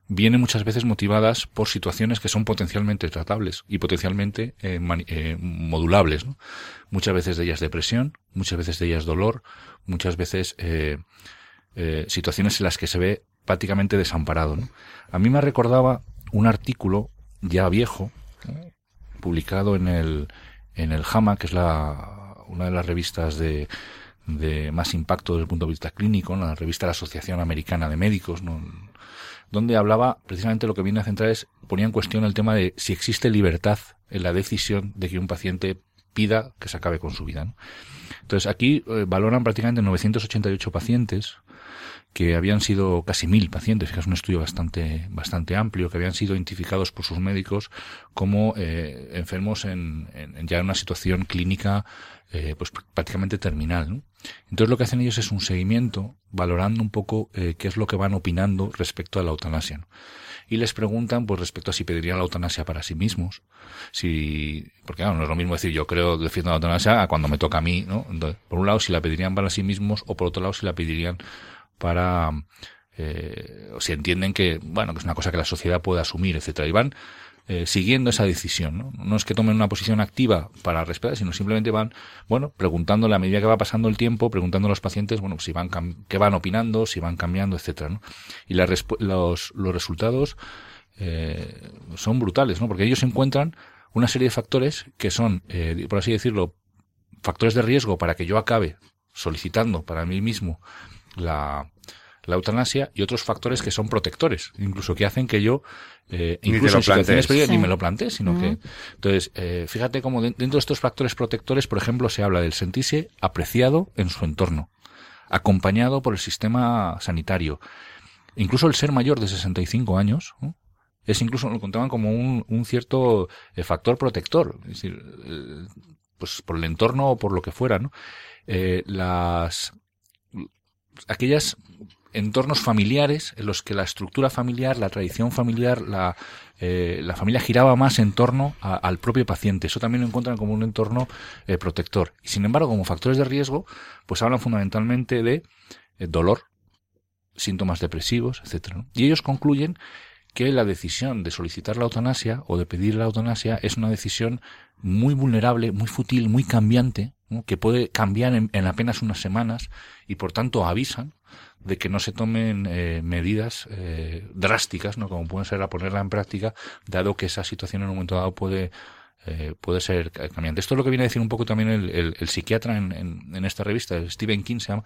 vienen muchas veces motivadas por situaciones que son potencialmente tratables y potencialmente eh, eh, modulables. ¿no? Muchas veces de ellas depresión, muchas veces de ellas dolor, muchas veces eh, situaciones en las que se ve prácticamente desamparado. ¿no? A mí me recordaba un artículo ya viejo, publicado en el, en el JAMA, que es la, una de las revistas de, de más impacto desde el punto de vista clínico, la revista de la Asociación Americana de Médicos, ¿no? donde hablaba precisamente lo que viene a centrar es, ponía en cuestión el tema de si existe libertad en la decisión de que un paciente pida que se acabe con su vida. Entonces aquí eh, valoran prácticamente 988 pacientes que habían sido casi mil pacientes, que es un estudio bastante, bastante amplio, que habían sido identificados por sus médicos como eh, enfermos en, en, ya en una situación clínica eh, pues prácticamente terminal. ¿no? Entonces lo que hacen ellos es un seguimiento, valorando un poco eh, qué es lo que van opinando respecto a la eutanasia. ¿no? Y les preguntan pues respecto a si pedirían la eutanasia para sí mismos, si, porque claro, no es lo mismo decir yo creo defiendo la eutanasia a cuando me toca a mí, ¿no? Por un lado si la pedirían para sí mismos o por otro lado si la pedirían para eh, si entienden que bueno que es una cosa que la sociedad puede asumir, etcétera. Y van eh, siguiendo esa decisión. ¿no? no es que tomen una posición activa para respetar, sino simplemente van, bueno, preguntándole a medida que va pasando el tiempo, preguntando a los pacientes, bueno, si van qué van opinando, si van cambiando, etcétera. ¿no? Y la los, los resultados eh, son brutales, ¿no? Porque ellos encuentran una serie de factores que son, eh, por así decirlo, factores de riesgo para que yo acabe solicitando para mí mismo la, la eutanasia y otros factores que son protectores, incluso que hacen que yo, eh, incluso en situaciones perdidas, ni me lo plantee, sino que, entonces, eh, fíjate cómo dentro de estos factores protectores, por ejemplo, se habla del sentirse apreciado en su entorno, acompañado por el sistema sanitario, incluso el ser mayor de 65 años, es incluso lo contaban como un, un cierto eh, factor protector, es decir, eh, pues por el entorno o por lo que fuera, ¿no? Eh, las aquellas entornos familiares en los que la estructura familiar, la tradición familiar, la, eh, la familia giraba más en torno al propio paciente. Eso también lo encuentran como un entorno eh, protector. Y sin embargo, como factores de riesgo, pues hablan fundamentalmente de dolor, síntomas depresivos, etcétera. Y ellos concluyen que la decisión de solicitar la eutanasia o de pedir la eutanasia es una decisión muy vulnerable, muy fútil, muy cambiante, que puede cambiar en, apenas unas semanas y por tanto avisan de que no se tomen eh, medidas eh, drásticas, ¿no? como pueden ser a ponerla en práctica, dado que esa situación en un momento dado puede eh, puede ser cambiante. Esto es lo que viene a decir un poco también el, el, psiquiatra en, en, esta revista, Stephen King se llama,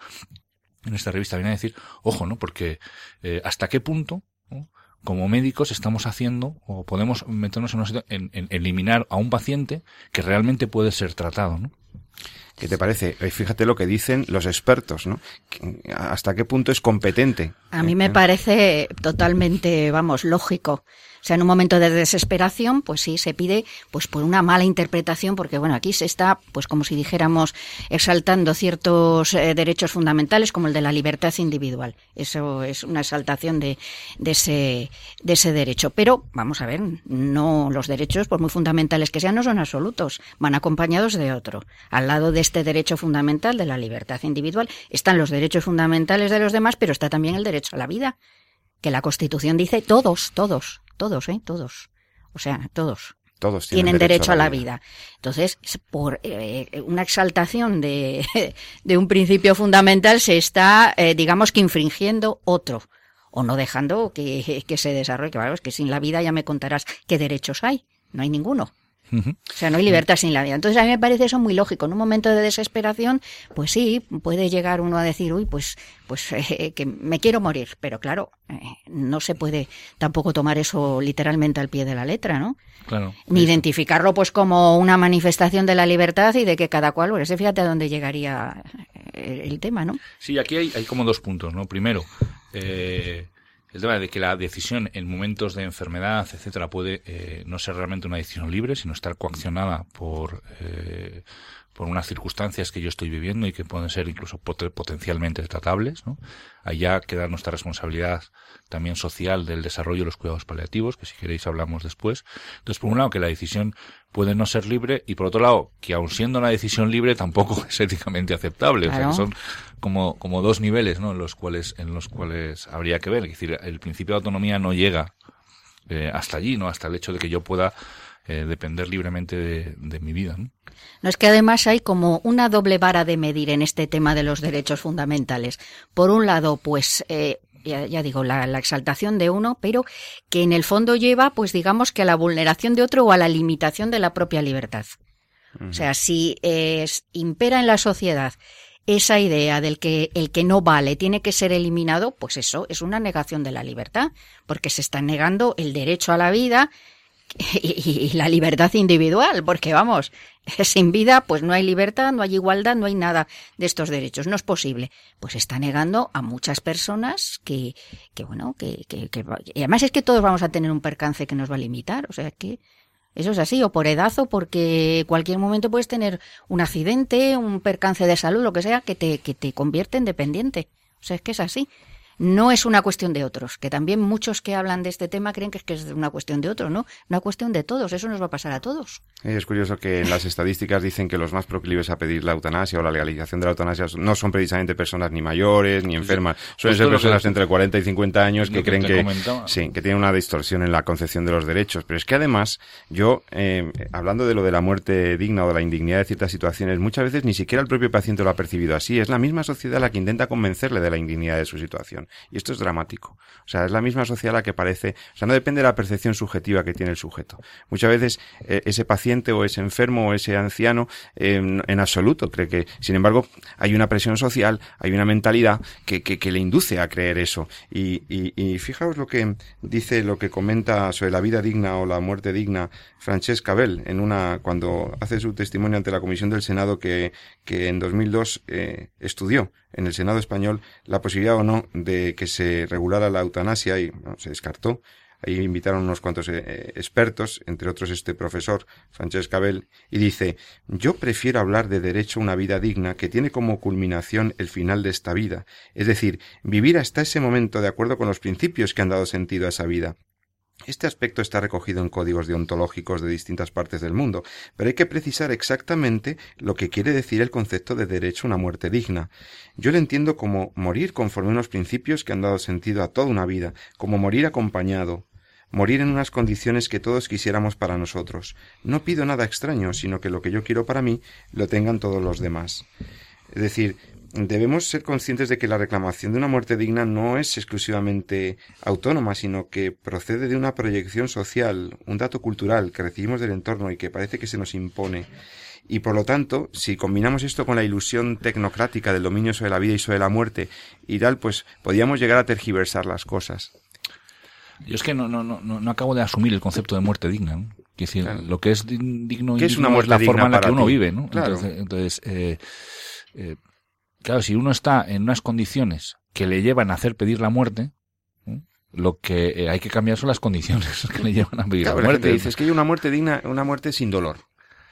en esta revista viene a decir, ojo, ¿no? Porque hasta qué punto como médicos estamos haciendo o podemos meternos en, una en, en eliminar a un paciente que realmente puede ser tratado, ¿no? ¿Qué te parece? Eh, fíjate lo que dicen los expertos, ¿no? ¿Hasta qué punto es competente? A mí me parece totalmente, vamos, lógico sea, en un momento de desesperación, pues sí, se pide pues por una mala interpretación, porque bueno, aquí se está, pues como si dijéramos, exaltando ciertos eh, derechos fundamentales, como el de la libertad individual. Eso es una exaltación de, ese derecho. Pero, vamos a ver, no los derechos, por muy fundamentales que sean, no son absolutos, van acompañados de otro. Al lado de este derecho fundamental de la libertad individual están los derechos fundamentales de los demás, pero está también el derecho a la vida que la Constitución dice todos, todos, todos, ¿eh? Todos. O sea, todos. Todos tienen, derecho, a la, vida. Entonces, por eh, una exaltación de, de, un principio fundamental se está, eh, digamos que infringiendo otro o no dejando que, que se desarrolle. Que, es que sin la vida ya me contarás qué derechos hay. No hay ninguno. O sea, no hay libertad sin la vida. Entonces a mí me parece eso muy lógico. En un momento de desesperación, pues sí, puede llegar uno a decir, uy, pues, pues eh, que me quiero morir. Pero claro, eh, no se puede tampoco tomar eso literalmente al pie de la letra, ¿no? Claro. Ni identificarlo pues como una manifestación de la libertad y de que cada cual, pues fíjate a dónde llegaría eh, el, tema, ¿no? Sí, aquí hay, hay como dos puntos, ¿no? Primero, eh, el tema de que la decisión en momentos de enfermedad, etcétera, puede eh, no ser realmente una decisión libre, sino estar coaccionada por, eh, por unas circunstancias que yo estoy viviendo y que pueden ser incluso potencialmente tratables. ¿no? Allá queda nuestra responsabilidad también social del desarrollo de los cuidados paliativos, que si queréis hablamos después. Entonces, por un lado, que la decisión puede no ser libre y por otro lado, que aun siendo una decisión libre tampoco es éticamente aceptable. O sea, que son como, como dos niveles, ¿no? En los cuales, en los cuales habría que ver. Es decir, el principio de autonomía no llega eh, hasta allí, ¿no? Hasta el hecho de que yo pueda eh, depender libremente de, de mi vida, ¿no? No es que además hay como una doble vara de medir en este tema de los derechos fundamentales. Por un lado, pues eh, ya, digo, la, exaltación de uno, pero que en el fondo lleva, pues digamos que a la vulneración de otro o a la limitación de la propia libertad. O sea, si es, impera en la sociedad esa idea del que el que no vale tiene que ser eliminado, pues eso es una negación de la libertad, porque se está negando el derecho a la vida, y, la libertad individual, porque vamos, sin vida pues no hay libertad, no hay igualdad, no hay nada de estos derechos, no es posible. Pues está negando a muchas personas que, que bueno, que, que, y además es que todos vamos a tener un percance que nos va a limitar, o sea que eso es así, o por edad o porque cualquier momento puedes tener un accidente, un percance de salud, lo que sea, que te, que te convierte en dependiente. O sea, es que es así no es una cuestión de otros, que también muchos que hablan de este tema creen que es, que es una cuestión de otros, ¿no? Una cuestión de todos, eso nos va a pasar a todos. Es curioso que en las estadísticas dicen que los más proclives a pedir la eutanasia o la legalización de la eutanasia no son precisamente personas ni mayores ni enfermas, suelen ser personas entre 40 y 50 años que, creen que, sí, que tienen una distorsión en la concepción de los derechos. Pero es que además, yo, eh, hablando de lo de la muerte digna o de la indignidad de ciertas situaciones, muchas veces ni siquiera el propio paciente lo ha percibido así. Es la misma sociedad la que intenta convencerle de la indignidad de su situación. Y esto es dramático. O sea, es la misma sociedad la que parece, o sea, no depende de la percepción subjetiva que tiene el sujeto. Muchas veces eh, ese paciente o ese enfermo o ese anciano em, en absoluto cree que, sin embargo, hay una presión social, hay una mentalidad que, que, le induce a creer eso. Y, y, y, fijaos lo que dice, lo que comenta sobre la vida digna o la muerte digna Francesca Bell en una, cuando hace su testimonio ante la Comisión del Senado que, que en 2002 eh, estudió en el Senado español la posibilidad o no de que se regulara la eutanasia y se descartó. Ahí invitaron unos cuantos eh, expertos, entre otros este profesor, Sánchez Cabel, y dice, yo prefiero hablar de derecho a una vida digna que tiene como culminación el final de esta vida, es decir, vivir hasta ese momento de acuerdo con los principios que han dado sentido a esa vida. Este aspecto está recogido en códigos deontológicos de distintas partes del mundo, pero hay que precisar exactamente lo que quiere decir el concepto de derecho a una muerte digna. Yo lo entiendo como morir conforme a unos principios que han dado sentido a toda una vida, como morir acompañado, morir en unas condiciones que todos quisiéramos para nosotros. No pido nada extraño, sino que lo que yo quiero para mí lo tengan todos los demás. Es decir, debemos ser conscientes de que la reclamación de una muerte digna no es exclusivamente autónoma, sino que procede de una proyección social, un dato cultural que recibimos del entorno y que parece que se nos impone. Y por lo tanto, si combinamos esto con la ilusión tecnocrática del dominio sobre la vida y sobre la muerte y tal, pues podríamos llegar a tergiversar las cosas. Yo es que no, no, no, no acabo de asumir el concepto de muerte digna. decir, lo que es digno, es, una muerte la forma en la que uno vive. ¿no? Entonces, eh, eh, Claro, si uno está en unas condiciones que le llevan a hacer pedir la muerte, lo que eh, hay que cambiar son las condiciones que le llevan a pedir la muerte. Dices que hay una muerte digna, una muerte sin dolor.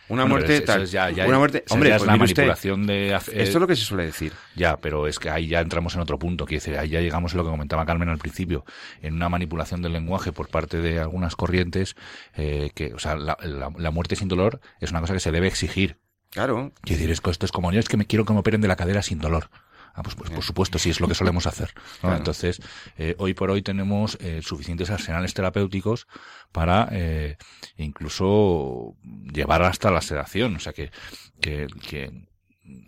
Una muerte tal. ya, una muerte. Hombre, es pues la manipulación de. Esto es lo que se suele decir. Ya, pero es que ahí ya entramos en otro punto. Quiere decir, ahí ya llegamos a lo que comentaba Carmen al principio, en una manipulación del lenguaje por parte de algunas corrientes, eh, que, o sea, la, la, muerte sin dolor es una cosa que se debe exigir. Claro. Quiero decir, esto es como yo, es que me quiero que me operen de la cadera sin dolor. Ah, pues, pues por supuesto, sí es lo que solemos hacer. Entonces, eh, hoy por hoy tenemos eh, suficientes arsenales terapéuticos para eh, incluso llevar hasta la sedación. O sea que, que, que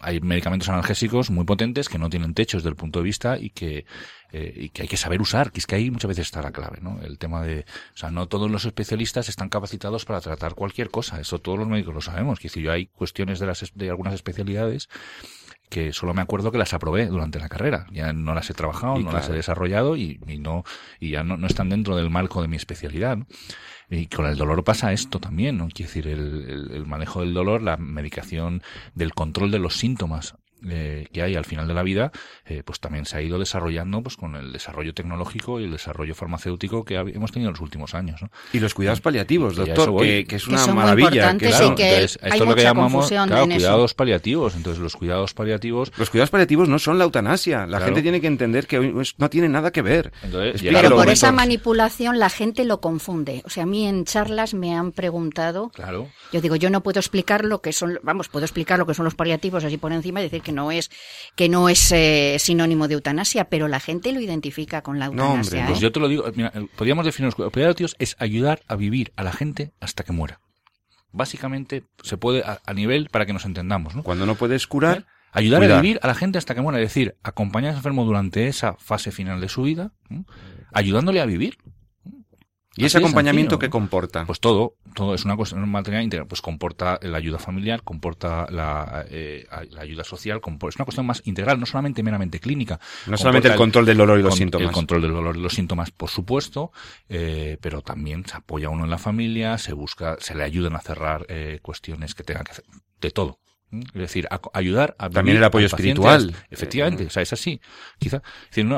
hay medicamentos analgésicos muy potentes que no tienen techo desde el punto de vista y que, eh, y que hay que saber usar, que es que ahí muchas veces está la clave, ¿no? El tema de, o sea, no todos los especialistas están capacitados para tratar cualquier cosa, eso todos los médicos lo sabemos, que si yo hay cuestiones de las, de algunas especialidades que solo me acuerdo que las aprobé durante la carrera. Ya no las he trabajado, no las he desarrollado y, y no y ya no, no, están dentro del marco de mi especialidad. ¿no? Y con el dolor pasa esto también, ¿no? Quiere decir, el, el, manejo del dolor, la medicación del control de los síntomas eh, que hay al final de la vida, eh, pues también se ha ido desarrollando pues con el desarrollo tecnológico y el desarrollo farmacéutico que hemos tenido en los últimos años. ¿no? Y los cuidados paliativos, doctor, que, que, es una maravilla. Que, claro, que esto es lo que llamamos cuidados paliativos. Entonces, los cuidados paliativos... Los cuidados paliativos no son la eutanasia. La gente tiene que entender que no tiene nada que ver. Entonces, Pero por esa manipulación la gente lo confunde. O sea, a mí en charlas me han preguntado... Claro. Yo digo, yo no puedo explicar lo que son... Vamos, puedo explicar lo que son los paliativos así por encima y decir que no es que no es eh, sinónimo de eutanasia, pero la gente lo identifica con la eutanasia. No, pues ¿eh? yo te lo digo, mira, podríamos definir los paliativos es ayudar a vivir a la gente hasta que muera. Básicamente se puede a, nivel para que nos entendamos, ¿no? Cuando no puedes curar, ayudar a vivir a la gente hasta que muera, es decir, acompañar al enfermo durante esa fase final de su vida, ayudándole a vivir. ¿Y ese acompañamiento qué comporta? Pues todo, todo es una cosa, un material integral, pues comporta la ayuda familiar, comporta la, eh, la ayuda social, es una cuestión más integral, no solamente meramente clínica. No solamente el control del dolor y los síntomas. El control del dolor y los síntomas, por supuesto, eh, pero también se apoya uno en la familia, se busca, se le ayudan a cerrar eh, cuestiones que tengan que hacer, de todo. Es decir, ayudar a También el apoyo espiritual. Efectivamente, o sea, es así. Quizá,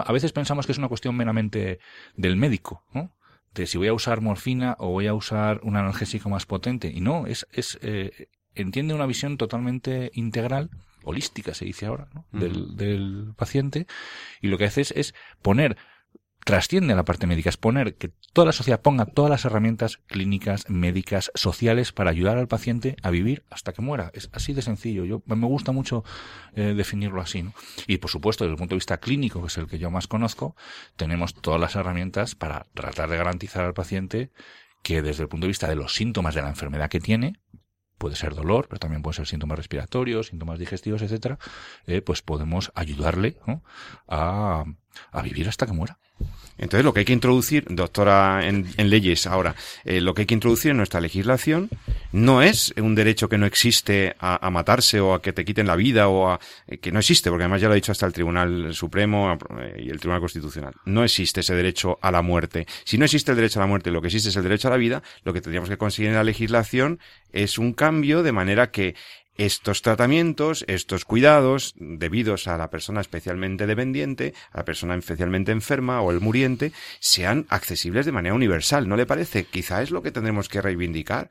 a veces pensamos que es una cuestión meramente del médico, ¿no? De si voy a usar morfina o voy a usar un analgésico más potente. Y no, es, es eh, entiende una visión totalmente integral, holística se dice ahora, ¿no? del, del paciente, y lo que hace es, es poner trasciende la parte médica, es poner que toda la sociedad ponga todas las herramientas clínicas, médicas, sociales para ayudar al paciente a vivir hasta que muera. Es así de sencillo. Yo me gusta mucho eh, definirlo así. ¿no? Y por supuesto, desde el punto de vista clínico, que es el que yo más conozco, tenemos todas las herramientas para tratar de garantizar al paciente que desde el punto de vista de los síntomas de la enfermedad que tiene, puede ser dolor, pero también puede ser síntomas respiratorios, síntomas digestivos, etcétera, eh, pues podemos ayudarle a, a vivir hasta que muera. Entonces, lo que hay que introducir, doctora en, leyes ahora, eh, lo que hay que introducir en nuestra legislación no es un derecho que no existe a, matarse o a que te quiten la vida o a eh, que no existe, porque además ya lo ha dicho hasta el Tribunal Supremo eh, y el Tribunal Constitucional. No existe ese derecho a la muerte. Si no existe el derecho a la muerte, lo que existe es el derecho a la vida, lo que tendríamos que conseguir en la legislación es un cambio de manera que estos tratamientos, estos cuidados, debidos a la persona especialmente dependiente, a la persona especialmente enferma o el muriente, sean accesibles de manera universal. ¿No le parece? Quizá es lo que tendremos que reivindicar.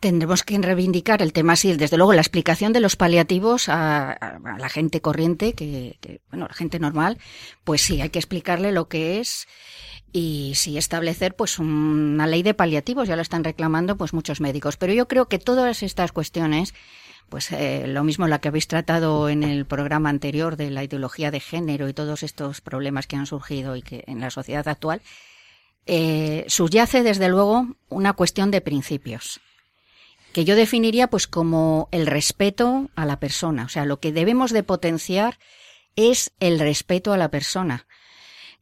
Tendremos que reivindicar el tema, sí, desde luego la explicación de los paliativos a, la gente corriente, que, que, bueno, la gente normal, pues sí, hay que explicarle lo que es y sí establecer pues una ley de paliativos, ya lo están reclamando pues muchos médicos. Pero yo creo que todas estas cuestiones pues eh, lo mismo la que habéis tratado en el programa anterior de la ideología de género y todos estos problemas que han surgido y que en la sociedad actual, eh, subyace desde luego una cuestión de principios que yo definiría pues como el respeto a la persona. O sea, lo que debemos de potenciar es el respeto a la persona.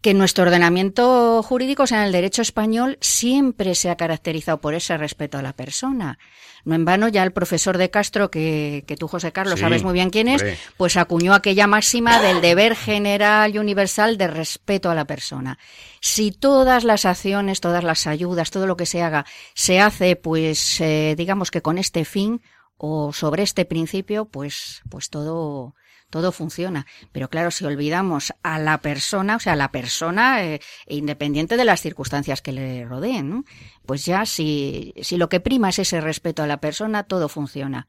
Que nuestro ordenamiento jurídico, o sea, en el derecho español, siempre se ha caracterizado por ese respeto a la persona. No en vano, ya el profesor de Castro, que, que tú, José Carlos, sabes muy bien quién es, pues acuñó aquella máxima del deber general y universal de respeto a la persona. Si todas las acciones, todas las ayudas, todo lo que se haga, se hace, pues, eh, digamos que con este fin o sobre este principio, pues, pues todo, todo funciona. Pero claro, si olvidamos a la persona, o sea, a la persona, eh, independiente de las circunstancias que le rodeen, pues ya si, si lo que prima es ese respeto a la persona, todo funciona.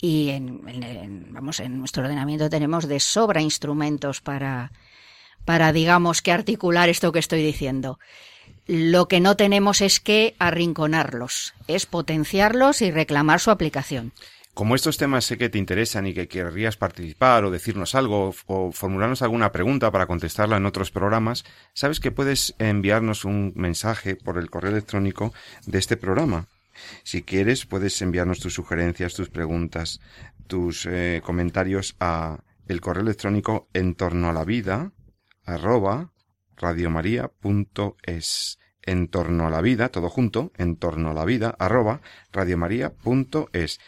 Y en, vamos, en nuestro ordenamiento tenemos de sobra instrumentos para, para, digamos, que articular esto que estoy diciendo. Lo que no tenemos es que arrinconarlos, es potenciarlos y reclamar su aplicación. Como estos temas sé que te interesan y que querrías participar o decirnos algo o formularnos alguna pregunta para contestarla en otros programas, sabes que puedes enviarnos un mensaje por el correo electrónico de este programa. Si quieres, puedes enviarnos tus sugerencias, tus preguntas, tus eh, comentarios a el correo electrónico en torno a la vida arroba radiomaria.es en torno a la vida, todo junto, en torno a la vida, arroba radiomaria.es.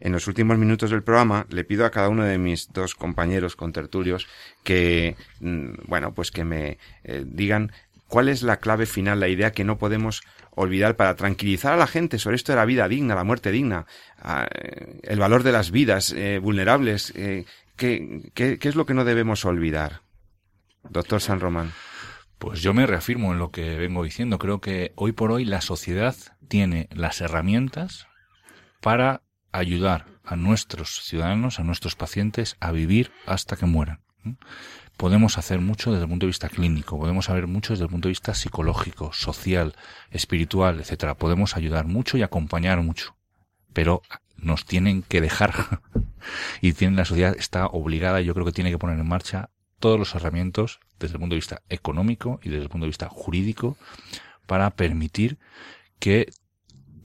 En los últimos minutos del programa le pido a cada uno de mis dos compañeros contertulios que, mm, bueno, pues que me eh, digan cuál es la clave final, la idea que no podemos olvidar para tranquilizar a la gente sobre esto de la vida digna, la muerte digna, eh, el valor de las vidas eh, vulnerables. ¿qué, qué, qué es lo que no debemos olvidar? Doctor San Román. Pues yo me reafirmo en lo que vengo diciendo. Creo que hoy por hoy la sociedad tiene las herramientas para ayudar a nuestros ciudadanos, a nuestros pacientes a vivir hasta que mueran. Podemos hacer mucho desde el punto de vista clínico, podemos saber mucho desde el punto de vista psicológico, social, espiritual, etcétera. Podemos ayudar mucho y acompañar mucho, pero nos tienen que dejar y tienen la sociedad está obligada, yo creo que tiene que poner en marcha todos los herramientas desde el punto de vista económico y desde el punto de vista jurídico para permitir que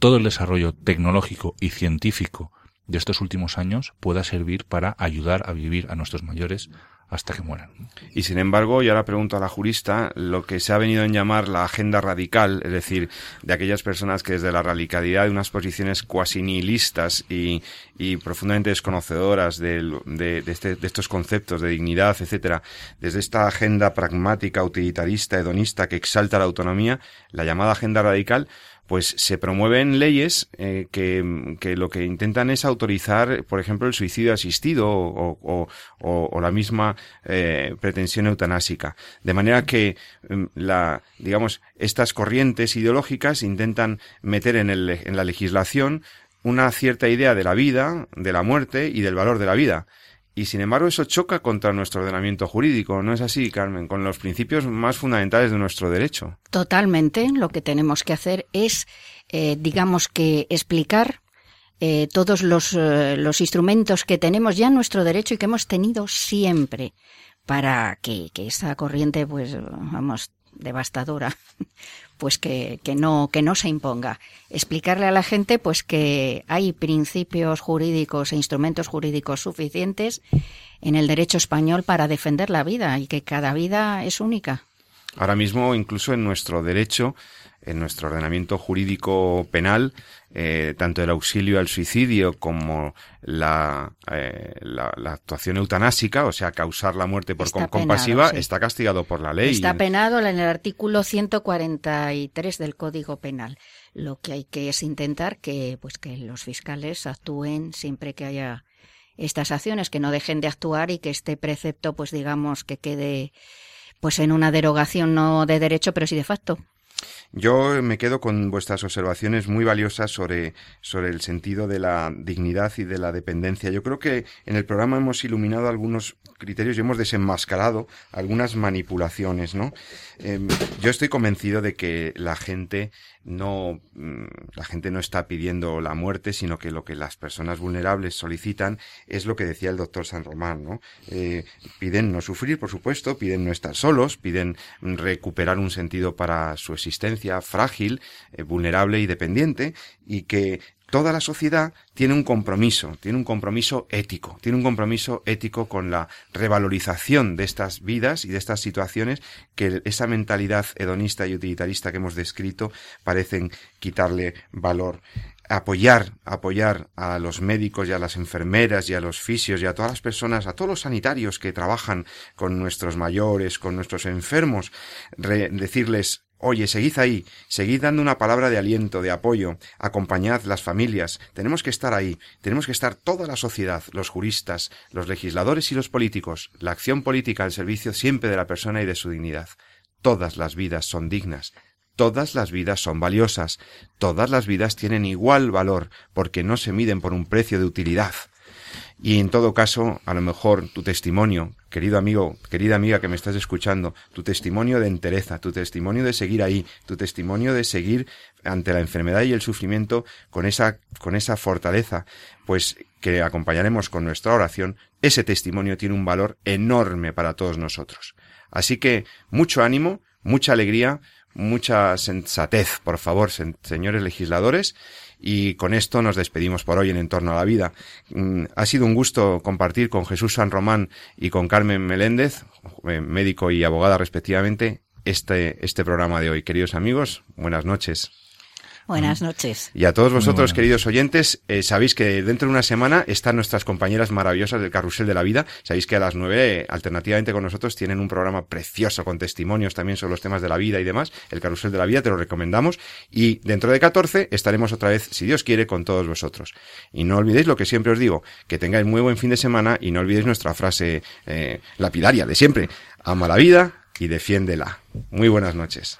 todo el desarrollo tecnológico y científico de estos últimos años pueda servir para ayudar a vivir a nuestros mayores hasta que mueran. Y sin embargo, yo ahora pregunto a la jurista lo que se ha venido en llamar la agenda radical, es decir, de aquellas personas que desde la radicalidad de unas posiciones cuasi nihilistas y, y profundamente desconocedoras de, de, este, de, estos conceptos de dignidad, etcétera, desde esta agenda pragmática, utilitarista, hedonista que exalta la autonomía, la llamada agenda radical, pues se promueven leyes eh, que, que, lo que intentan es autorizar, por ejemplo, el suicidio asistido o, la misma eh, pretensión eutanásica. De manera que mm, la, digamos, estas corrientes ideológicas intentan meter en, el, en la legislación una cierta idea de la vida, de la muerte y del valor de la vida. Y sin embargo eso choca contra nuestro ordenamiento jurídico, ¿no es así, Carmen? Con los principios más fundamentales de nuestro derecho. Totalmente. Lo que tenemos que hacer es, eh, digamos que, explicar eh, todos los, eh, los instrumentos que tenemos ya en nuestro derecho y que hemos tenido siempre para que, que esa corriente, pues, vamos, devastadora, pues que, que, no, que no se imponga. Explicarle a la gente pues que hay principios jurídicos e instrumentos jurídicos suficientes en el derecho español para defender la vida y que cada vida es única. Ahora mismo, incluso en nuestro derecho, en nuestro ordenamiento jurídico penal, eh, tanto el auxilio al suicidio como la, eh, la, actuación eutanásica, o sea, causar la muerte por compasiva, está castigado por la ley. Está penado en el artículo 143 del Código Penal. Lo que hay que es intentar que, pues, que los fiscales actúen siempre que haya estas acciones, que no dejen de actuar y que este precepto, pues digamos, que quede pues en una derogación no de derecho, pero sí de facto. Yo me quedo con vuestras observaciones muy valiosas sobre, sobre el sentido de la dignidad y de la dependencia. Yo creo que en el programa hemos iluminado algunos criterios y hemos desenmascarado algunas manipulaciones, ¿no? Em, yo estoy convencido de que la gente no, mm, la gente no está pidiendo la muerte, sino que lo que las personas vulnerables solicitan es lo que decía el doctor San Román, ¿no? Eh, piden no sufrir, por supuesto, piden no estar solos, piden recuperar un sentido para su existencia frágil, eh, vulnerable y dependiente, y que toda la sociedad tiene un compromiso, tiene un compromiso ético, tiene un compromiso ético con la revalorización de estas vidas y de estas situaciones que esa mentalidad hedonista y utilitarista que hemos descrito parecen quitarle valor. Apoyar, apoyar a los médicos y a las enfermeras y a los fisios y a todas las personas, a todos los sanitarios que trabajan con nuestros mayores, con nuestros enfermos, decirles Oye, seguid ahí, seguid dando una palabra de aliento, de apoyo, acompañad las familias, tenemos que estar ahí, tenemos que estar toda la sociedad, los juristas, los legisladores y los políticos, la acción política al servicio siempre de la persona y de su dignidad. Todas las vidas son dignas, todas las vidas son valiosas, todas las vidas tienen igual valor, porque no se miden por un precio de utilidad. Y en todo caso, a lo mejor tu testimonio, querido amigo, querida amiga que me estás escuchando, tu testimonio de entereza, tu testimonio de seguir ahí, tu testimonio de seguir ante la enfermedad y el sufrimiento con esa, con esa fortaleza, pues que acompañaremos con nuestra oración, ese testimonio tiene un valor enorme para todos nosotros. Así que mucho ánimo, mucha alegría, mucha sensatez, por favor, señores legisladores, y con esto nos despedimos por hoy en Entorno a la Vida. Mm, ha sido un gusto compartir con Jesús San Román y con Carmen Meléndez, eh, médico y abogada respectivamente, este, este programa de hoy. Queridos amigos, buenas noches. Buenas noches. Y a todos vosotros, queridos oyentes, eh, sabéis que dentro de una semana están nuestras compañeras maravillosas del Carrusel de la Vida. Sabéis que a las nueve, alternativamente con nosotros, tienen un programa precioso con testimonios también sobre los temas de la vida y demás. El Carrusel de la Vida, te lo recomendamos. Y dentro de 14 estaremos otra vez, si Dios quiere, con todos vosotros. Y no olvidéis lo que siempre os digo, que tengáis muy buen fin de semana y no olvidéis nuestra frase eh, lapidaria de siempre. Ama la vida y defiéndela. Muy buenas noches.